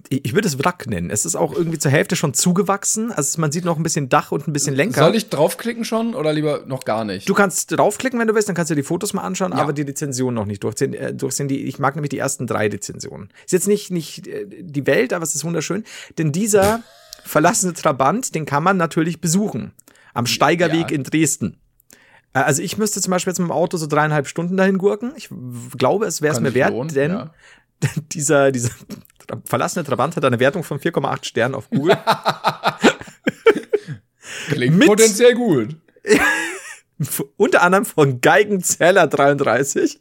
ich würde es Wrack nennen. Es ist auch irgendwie zur Hälfte schon zugewachsen. Also man sieht noch ein bisschen Dach und ein bisschen Lenker. Soll ich draufklicken schon oder lieber noch gar nicht? Du kannst draufklicken, wenn du willst, dann kannst du die Fotos mal anschauen, Ja. aber die Rezension noch nicht durchziehen. Äh, durchziehen die, ich mag nämlich die ersten drei Rezensionen. Ist jetzt nicht, nicht äh, die Welt, aber es ist wunderschön. Denn dieser verlassene Trabant, den kann man natürlich besuchen. Am Steigerweg Ja. in Dresden. Äh, Also ich müsste zum Beispiel jetzt mit dem Auto so dreieinhalb Stunden dahin gurken. Ich glaube, es wäre es mir wert, lohnen, denn ja. dieser, dieser verlassene Trabant hat eine Wertung von 4,8 Sternen auf Google. Klingt mit- potenziell gut. Unter anderem von Geigenzähler 33.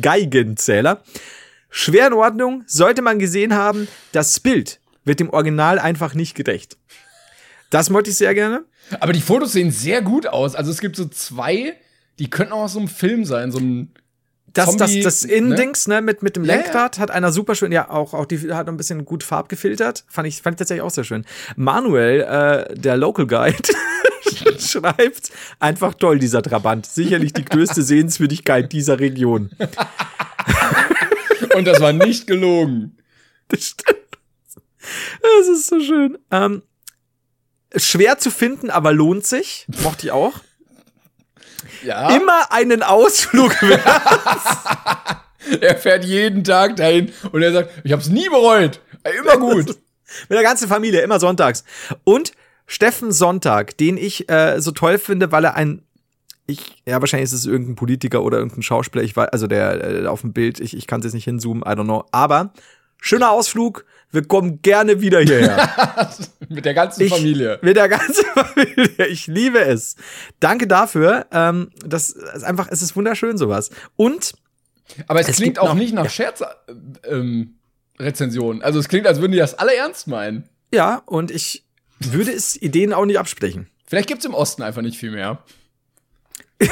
Geigenzähler. Schwer in Ordnung, sollte man gesehen haben, das Bild wird dem Original einfach nicht gerecht. Das wollte ich sehr gerne. Aber die Fotos sehen sehr gut aus. Also es gibt so zwei, die könnten auch aus so einem Film sein, so ein Das, das, Zombie, das Innendings, ne, mit, mit dem Ja, Lenkrad hat einer super schön, ja, auch, auch die hat ein bisschen gut Farb gefiltert. Fand ich, fand ich tatsächlich auch sehr schön. Manuel, äh, der Local Guide, schreibt einfach toll, dieser Trabant. Sicherlich die größte Sehenswürdigkeit dieser Region. Und das war nicht gelogen. Das stimmt. Das ist so schön. Ähm, schwer zu finden, aber lohnt sich. Mochte ich auch. Ja. Immer einen Ausflug wert. Er fährt jeden Tag dahin und er sagt, ich hab's nie bereut. Immer gut. Mit der ganzen Familie, immer sonntags. Und Steffen Sonntag, den ich äh, so toll finde, weil er ein ich, ja, wahrscheinlich ist es irgendein Politiker oder irgendein Schauspieler, ich weiß, also der äh, auf dem Bild, ich, ich kann es jetzt nicht hinzoomen, I don't know. Aber schöner Ausflug, wir kommen gerne wieder hierher. Mit der ganzen Ich- Familie. Mit der ganzen Familie. Ich liebe es. Danke dafür. Ähm, das ist einfach, es ist wunderschön sowas. Und Aber es, Es klingt gibt auch noch- nicht nach ja. Scherz äh, ähm. Also es klingt, als würden die das alle ernst meinen. ja, und ich würde es Ideen auch nicht absprechen. Vielleicht gibt's im Osten einfach nicht viel mehr.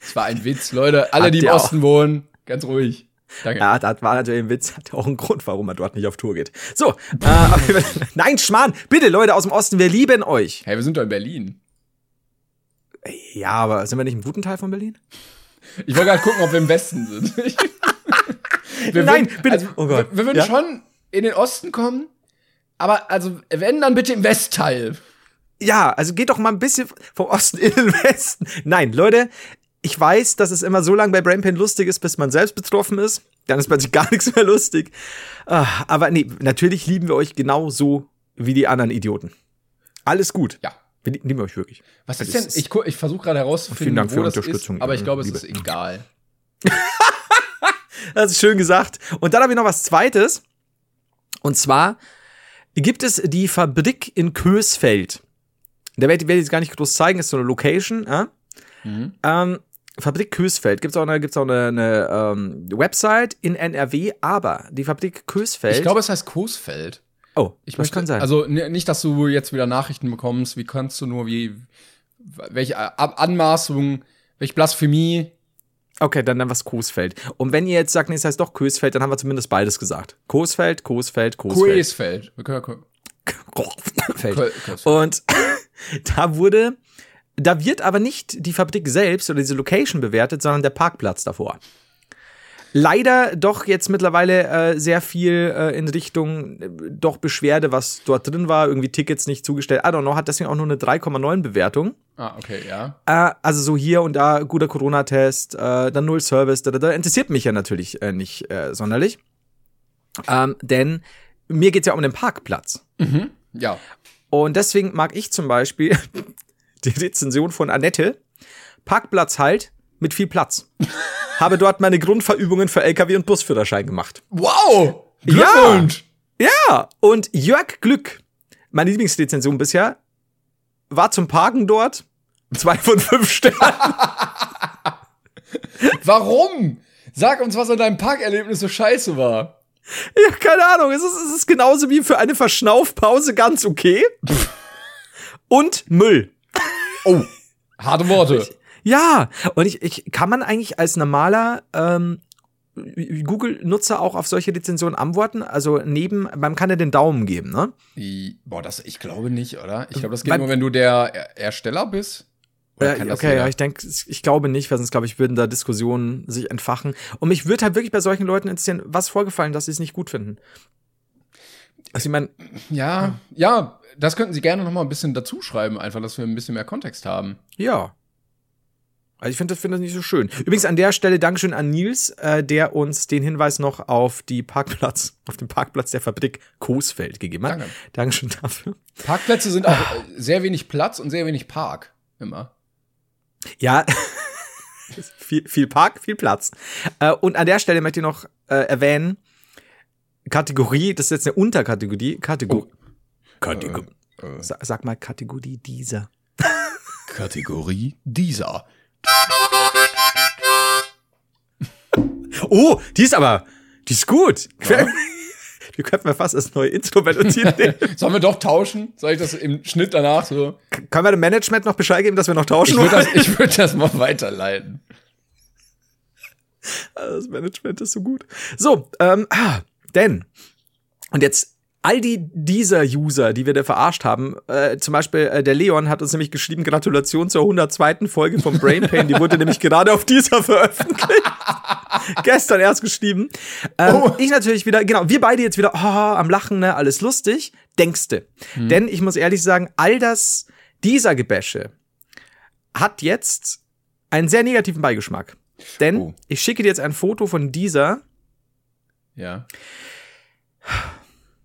Das war ein Witz, Leute. Alle, Hat die im der auch. Osten wohnen, ganz ruhig. Danke. Ja, das war natürlich ein Witz, hat auch einen Grund, warum er dort nicht auf Tour geht. So, äh, nein, Schmarrn, bitte Leute aus dem Osten, wir lieben euch. Hey, wir sind doch in Berlin. Ja, aber sind wir nicht im guten Teil von Berlin? Ich wollte gerade gucken, ob wir im Westen sind. wir Nein, würden, bitte. Also, Oh Gott. Wir, wir würden Ja? schon in den Osten kommen, aber also wenn dann bitte im Westteil. Ja, also geht doch mal ein bisschen vom Osten in den Westen. Nein, Leute, ich weiß, dass es immer so lange bei Brainpain lustig ist, bis man selbst betroffen ist. Dann ist plötzlich gar nichts mehr lustig. Ah, Aber nee, natürlich lieben wir euch genauso wie die anderen Idioten. Alles gut. Ja. Wir li- lieben euch wirklich. Was ist denn? Ich, ich versuche gerade Vielen herauszufinden, Dank wo für das Unterstützung, ist, aber ich äh, glaube, es Liebe. ist egal. Das ist schön gesagt. Und dann habe ich noch was Zweites. Und zwar gibt es die Fabrik in Kösfeld. Da werde ich jetzt gar nicht groß zeigen, ist so eine Location. Ja? Ähm, Fabrik Kösfeld. Gibt es auch eine, gibt's auch eine, eine ähm, Website in NRW, aber die Fabrik Kösfeld. Ich glaube, es heißt Coesfeld. oh, Ich möchte, kann sein. Also nicht, dass du jetzt wieder Nachrichten bekommst. Wie kannst du nur wie welche Ab Anmaßung, welche Blasphemie? okay, dann dann was Coesfeld. Und wenn ihr jetzt sagt, nee, es heißt doch Kösfeld, dann haben wir zumindest beides gesagt. Coesfeld, Coesfeld, Coesfeld. Coesfeld. Wir können ja Feld. Und da wurde, da wird aber nicht die Fabrik selbst oder diese Location bewertet, sondern der Parkplatz davor. Leider doch jetzt mittlerweile äh, sehr viel äh, in Richtung äh, doch Beschwerde, was dort drin war, irgendwie Tickets nicht zugestellt. I don't know, hat deswegen auch nur eine 3,9 Bewertung. Ah, okay, ja. Äh, also so hier und da guter Corona-Test, äh, dann null Service, da, da, da interessiert mich ja natürlich äh, nicht äh, sonderlich. Ähm, denn mir geht's ja um den Parkplatz. Ja. Und deswegen mag ich zum Beispiel die Rezension von Annette. Parkplatz halt mit viel Platz. Habe dort meine Grundverübungen für LKW und Busführerschein gemacht. Wow! Ja. Glückwunsch! Ja, und Jörg Glück, meine Lieblingsrezension bisher, war zum Parken dort. Zwei von fünf Sternen. Warum? Sag uns, was an deinem Parkerlebnis so scheiße war. Ja, keine Ahnung. Es ist, es ist genauso wie für eine Verschnaufpause ganz okay. Und Müll. Oh, harte Worte. Ja, und ich, ich kann man eigentlich als normaler ähm, Google-Nutzer auch auf solche Rezensionen antworten? Also neben, man kann ja den Daumen geben, ne? Boah, das, ich glaube nicht, oder? Ich glaube, das geht Weil- nur, wenn du der Er- Ersteller bist. Äh, okay, ja, ich denke, ich glaube nicht, weil sonst glaube ich, würden da Diskussionen sich entfachen. Und mich würde halt wirklich bei solchen Leuten interessieren, was vorgefallen, dass sie es nicht gut finden. Also ich meine, Ja, ja, das könnten sie gerne noch mal ein bisschen dazu schreiben, einfach, dass wir ein bisschen mehr Kontext haben. ja. Also ich finde das, finde das nicht so schön. Übrigens an der Stelle Dankeschön an Nils, äh, der uns den Hinweis noch auf die Parkplatz, auf den Parkplatz der Fabrik Coesfeld gegeben hat. Danke. Dankeschön dafür. Parkplätze sind auch äh, sehr wenig Platz und sehr wenig Park. Immer. Ja, viel, viel Park, viel Platz. Äh, und an der Stelle möchte ich noch äh, erwähnen, Kategorie, das ist jetzt eine Unterkategorie, Kategorie. Kategorie. Sa sag mal Kategorie dieser. Kategorie dieser. Oh, die ist aber, die ist gut. Mir. Wir könnten mal fast das neue Intro melodieren. Sollen wir doch tauschen? Soll ich das im Schnitt danach so? Können wir dem Management noch Bescheid geben, dass wir noch tauschen Ich würde das, würd das mal weiterleiten. Das Management ist so gut. So, ähm, ah, denn, und jetzt all die dieser User, die wir da verarscht haben, äh, zum Beispiel äh, der Leon hat uns nämlich geschrieben, Gratulation zur 102. Folge von Brain Pain, die wurde nämlich gerade auf dieser veröffentlicht. Gestern erst geschrieben. Ähm, Oh. Ich natürlich wieder, genau, wir beide jetzt wieder oh, am Lachen, ne, alles lustig, denkste. Hm. Denn ich muss ehrlich sagen, all das, dieser Gebäsche hat jetzt einen sehr negativen Beigeschmack. Denn Oh. ich schicke dir jetzt ein Foto von dieser, Ja.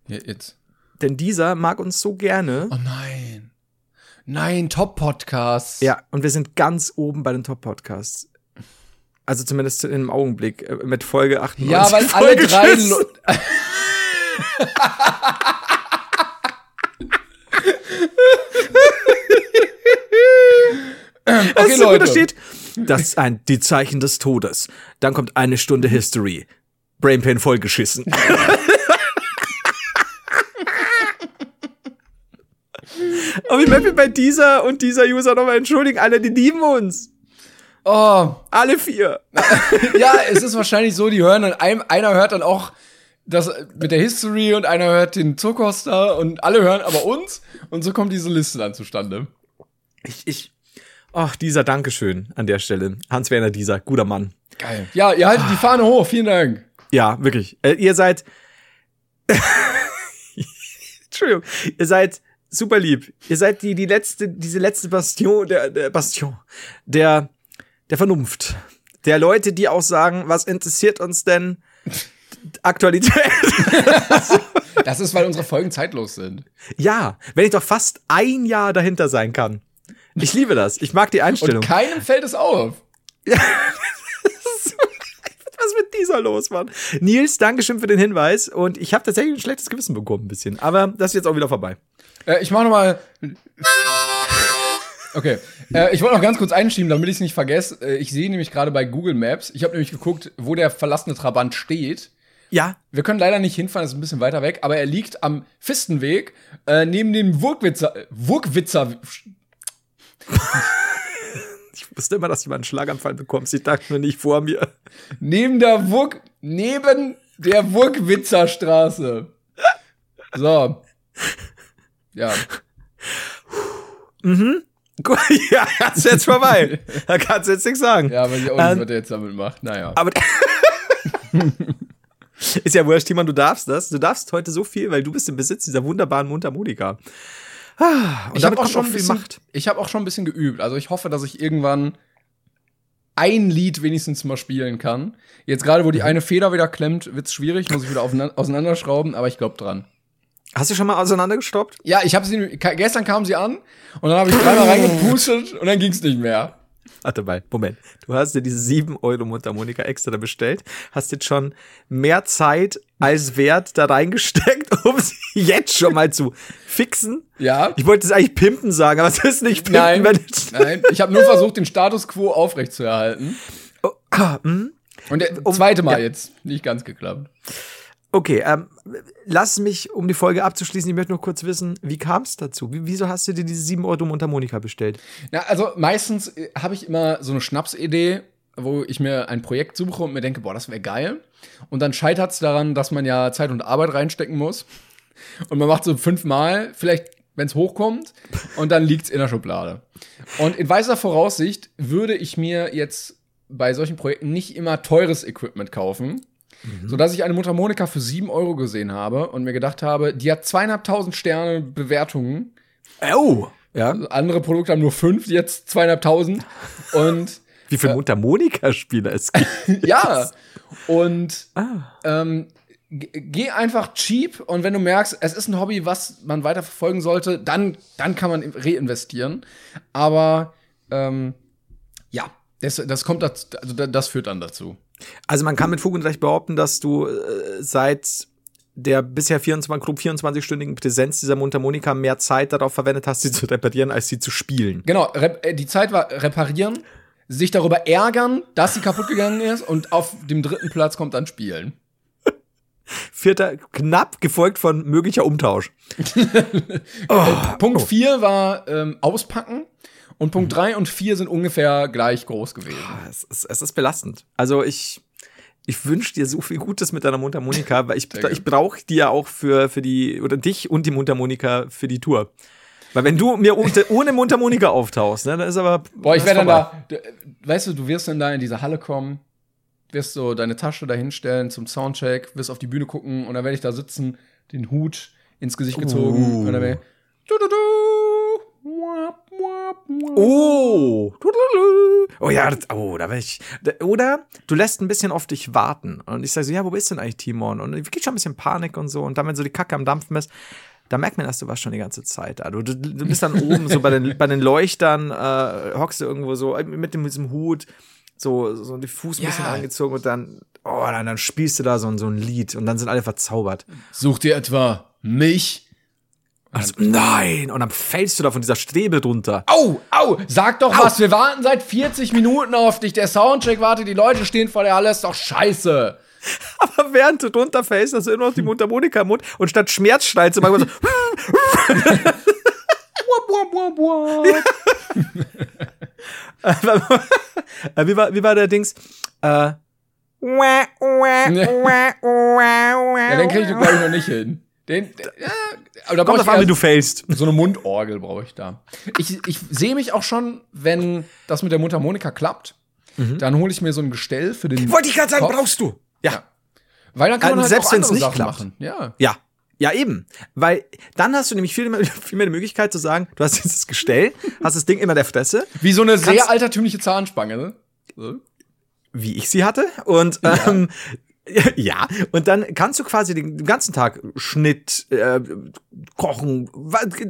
Jetzt. denn dieser mag uns so gerne. Oh nein. Nein, Top-Podcasts. Ja, und wir sind ganz oben bei den Top-Podcasts. Also zumindest im Augenblick äh, mit Folge 98. Ja, weil alle drei. Weißt okay, da Leute. steht, das ist ein, die Zeichen des Todes. Dann kommt eine Stunde History. Brainpain vollgeschissen. Aber ich möchte mich bei dieser und dieser User nochmal entschuldigen. Alle, die lieben uns. Oh, Alle vier. ja, es ist wahrscheinlich so, die hören dann, einer hört dann auch das mit der History und einer hört den Zuckerster und alle hören aber uns und so kommt diese Liste dann zustande. Ich, ich, ach, dieser Dankeschön an der Stelle. Hans-Werner Dieser, guter Mann. Geil. Ja, ihr haltet die Fahne hoch, vielen Dank. Ja, wirklich. Äh, ihr seid. Entschuldigung. Ihr seid super lieb. Ihr seid die, die letzte, diese letzte Bastion, der, der Bastion, der, der Vernunft. Der Leute, die auch sagen, was interessiert uns denn Aktualität? Das ist, weil unsere Folgen zeitlos sind. ja, wenn ich doch fast ein Jahr dahinter sein kann. Ich liebe das. Ich mag die Und Einstellung. keinem fällt es auf. Was mit dieser los, Mann? Nils, Dankeschön für den Hinweis. Und ich habe tatsächlich ein schlechtes Gewissen bekommen, ein bisschen. Aber das ist jetzt auch wieder vorbei. Äh, ich mach noch mal. Okay, äh, ich wollte noch ganz kurz einschieben, damit ich es nicht vergesse. Äh, ich sehe nämlich gerade bei Google Maps, ich habe nämlich geguckt, wo der verlassene Trabant steht. Ja, Wir können leider nicht hinfahren, das ist ein bisschen weiter weg, aber er liegt am Fistenweg äh, neben dem Wurkwitzer. Wurkwitzer. Ich wusste immer, dass du mal einen Schlaganfall bekommst. Ich dachte mir nicht vor mir. Neben der Wurk. Neben der Wurkwitzer Straße. So. Ja. Gut, ja, das ist jetzt vorbei. Da kannst du jetzt nichts sagen. Ja, weiß ich auch nicht, Ähm, was er jetzt damit macht. Naja. Aber ist ja wurscht, Timon, du darfst das. Du darfst heute so viel, weil du bist im Besitz dieser wunderbaren Mundharmonika. Ah, Und ich habe auch schon ein viel bisschen, Macht. ich habe auch schon ein bisschen geübt. Also ich hoffe, dass ich irgendwann ein Lied wenigstens mal spielen kann. Jetzt gerade, wo die eine Feder wieder klemmt, wird's schwierig, muss ich wieder auseinanderschrauben, aber ich glaube dran. Hast du schon mal auseinandergestoppt? Ja, ich habe sie gestern kam sie an und dann habe ich dreimal reingepustet und dann ging's nicht mehr. Warte mal, Moment. Du hast dir diese 7 Euro Mundharmonika extra da bestellt, hast jetzt schon mehr Zeit als Wert da reingesteckt, um sie jetzt schon mal zu fixen. Ja. Ich wollte es eigentlich pimpen sagen, aber es ist nicht pimpen. Nein, nein, ich habe nur versucht, den Status quo aufrechtzuerhalten. Ah, hm. Und der zweite Mal ja. jetzt nicht ganz geklappt. Okay, ähm, lass mich, um die Folge abzuschließen, ich möchte nur kurz wissen, wie kam es dazu? Wie, wieso hast du dir diese 7 Euro Mundharmonika bestellt? Ja, also meistens äh, habe ich immer so eine Schnapsidee, wo ich mir ein Projekt suche und mir denke, boah, das wäre geil. Und dann scheitert es daran, dass man ja Zeit und Arbeit reinstecken muss. Und man macht so fünfmal, vielleicht, wenn es hochkommt, und dann liegt es in der Schublade. Und in weiser Voraussicht würde ich mir jetzt bei solchen Projekten nicht immer teures Equipment kaufen. Sodass ich eine Mundharmonika für 7 Euro gesehen habe und mir gedacht habe, die hat zweieinhalbtausend Sterne Bewertungen. Oh! Ja. Andere Produkte haben nur fünf, jetzt zweieinhalbtausend. Und Wie viele Mundharmonika-Spieler es gibt. ja, und ähm, ge- geh einfach cheap und wenn du merkst, es ist ein Hobby, was man weiter verfolgen sollte, dann, dann kann man reinvestieren. Aber ähm, ja, das, das kommt dazu, also da- das führt dann dazu. Also man kann mit Fug und Recht behaupten, dass du äh, seit der bisher 24, grob 24-stündigen Präsenz dieser Mundharmonika mehr Zeit darauf verwendet hast, sie zu reparieren, als sie zu spielen. Genau, äh, die Zeit war reparieren, sich darüber ärgern, dass sie kaputt gegangen ist und auf dem dritten Platz kommt dann Spielen. Vierter, knapp gefolgt von möglicher Umtausch. Punkt 4 war ähm, auspacken und Punkt 3 und 4 sind ungefähr gleich groß gewesen. Es ist, es ist belastend. Also ich, Ich wünsche dir so viel Gutes mit deiner Mundharmonika, weil ich, ich brauche die ja auch für, für die, oder dich und die Mundharmonika für die Tour. Weil wenn du mir ohne Mundharmonika auftauchst, ne, dann ist aber. Boah, ich werde dann da, du- weißt du, du wirst dann da in diese Halle kommen, wirst so deine Tasche da hinstellen zum Soundcheck, wirst auf die Bühne gucken und dann werde ich da sitzen, den Hut ins Gesicht gezogen und dann werde ich, du, du, du. Oh, oh ja, das, oh, da wäre ich. Oder du lässt ein bisschen auf dich warten und ich sage so, ja, wo bist denn eigentlich Timon? Und ich krieg schon ein bisschen Panik und so und dann, wenn so die Kacke am Dampfen ist, da merkt man, dass du warst schon die ganze Zeit da. Du, du, du bist dann oben so bei den, bei den Leuchtern, äh, hockst du irgendwo so äh, mit dem, mit diesem Hut, so, so die Fuß ein bisschen Ja. angezogen und dann, oh, dann, dann spielst du da so, so ein Lied und dann sind alle verzaubert. Such dir etwa mich? Also, nein! Und dann fällst du da von dieser Strebe runter. Au, au, sag doch was, wir warten seit 40 Minuten auf dich, der Soundcheck wartet, die Leute stehen vor der Halle, ist doch scheiße. Aber während du runterfällst, hast du immer noch die Mundharmonika im Mund und statt Schmerzschrei zu machen, so, Wap, wap, wap, wap. Äh, wie, war, wie war der Dings? Äh, Ja, den krieg ich, glaube ich, noch nicht hin. Den, ja, aber da kommt drauf an, wie du fällst. So eine Mundorgel brauche ich da. Ich, ich sehe mich auch schon, wenn das mit der Mundharmonika klappt, dann hole ich mir so ein Gestell für den. Mhm. Wollte ich gerade sagen, Kopf. brauchst du. Ja. Weil dann kann man Also halt selbst auch wenn's andere nicht Sachen klappt. machen. Ja. Ja. Ja, eben. Weil dann hast du nämlich viel mehr, viel mehr die Möglichkeit zu sagen, du hast das Gestell, hast das Ding immer der Fresse, Wie so eine sehr altertümliche Zahnspange, ne? So. wie ich sie hatte. Und ähm, ja, und dann kannst du quasi den, ganzen Tag Schnitt, äh, kochen,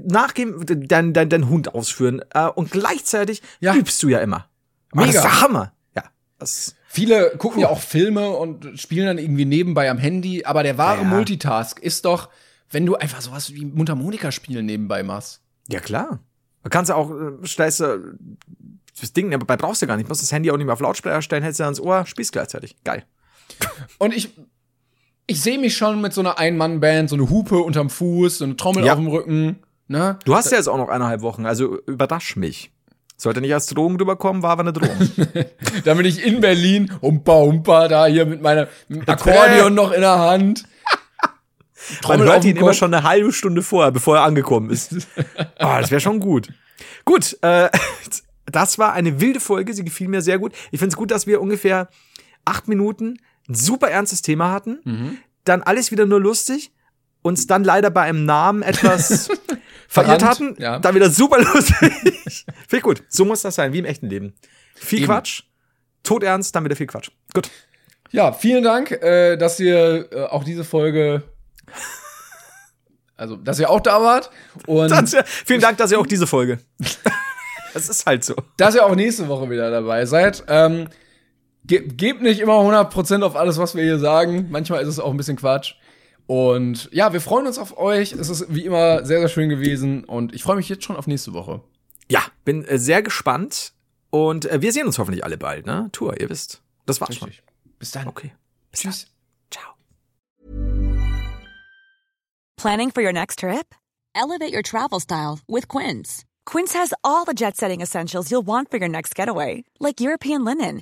nachgeben, deinen dein, dein Hund ausführen äh, und gleichzeitig Ja. übst du ja immer. Mega. Das ist der Hammer. Ja. Das, Viele gucken ja auch Filme und spielen dann irgendwie nebenbei am Handy, aber der wahre Ja, ja. Multitask ist doch, wenn du einfach sowas wie Mundharmonika spielen nebenbei machst. ja, klar. Du kannst ja auch, äh, stellst du das Ding, dabei brauchst du gar nicht. Du musst das Handy auch nicht mehr auf Lautsprecher stellen, hältst du ans Ohr, spielst gleichzeitig. Geil. Und ich, ich sehe mich schon mit so einer Ein-Mann-Band, so eine Hupe unterm Fuß, so eine Trommel Ja. auf dem Rücken, ne? Du hast ja jetzt auch noch eineinhalb Wochen, also überrasch mich. Sollte nicht als Drohung drüber kommen, war aber eine Drohung. Da bin ich in Berlin, humpa, humpa, da hier mit meiner mit dem Akkordeon noch in der Hand. Man Trommel auf hört ihn immer schon eine halbe Stunde vorher, bevor er angekommen ist. Ah, das wäre schon gut. Gut, äh, das war eine wilde Folge, sie gefiel mir sehr gut. Ich finde es gut, dass wir ungefähr acht Minuten ein super ernstes Thema hatten, Mhm. dann alles wieder nur lustig, uns dann leider bei einem Namen etwas verirrt hatten, ja. dann wieder super lustig. Ich gut. So muss das sein, wie im echten Leben. Viel Eben. Quatsch, todernst, dann wieder viel Quatsch. Gut. Ja, vielen Dank, äh, dass ihr äh, auch diese Folge, also, dass ihr auch da wart und Das, vielen Dank, dass ihr auch diese Folge. Das ist halt so. dass ihr auch nächste Woche wieder dabei seid. Ähm, ge gebt nicht immer 100% auf alles, was wir hier sagen. Manchmal ist es auch ein bisschen Quatsch. Und ja, wir freuen uns auf euch. Es ist wie immer sehr, sehr schön gewesen und ich freue mich jetzt schon auf nächste Woche. Ja, bin äh, sehr gespannt und äh, wir sehen uns hoffentlich alle bald, ne? Tour, ihr wisst. Das war's schon. Bis dann. Okay. Tschüss. Ciao. Planning for your next trip? Elevate your travel style with Quince. Quince has all the jet setting essentials you'll want for your next getaway, like European linen,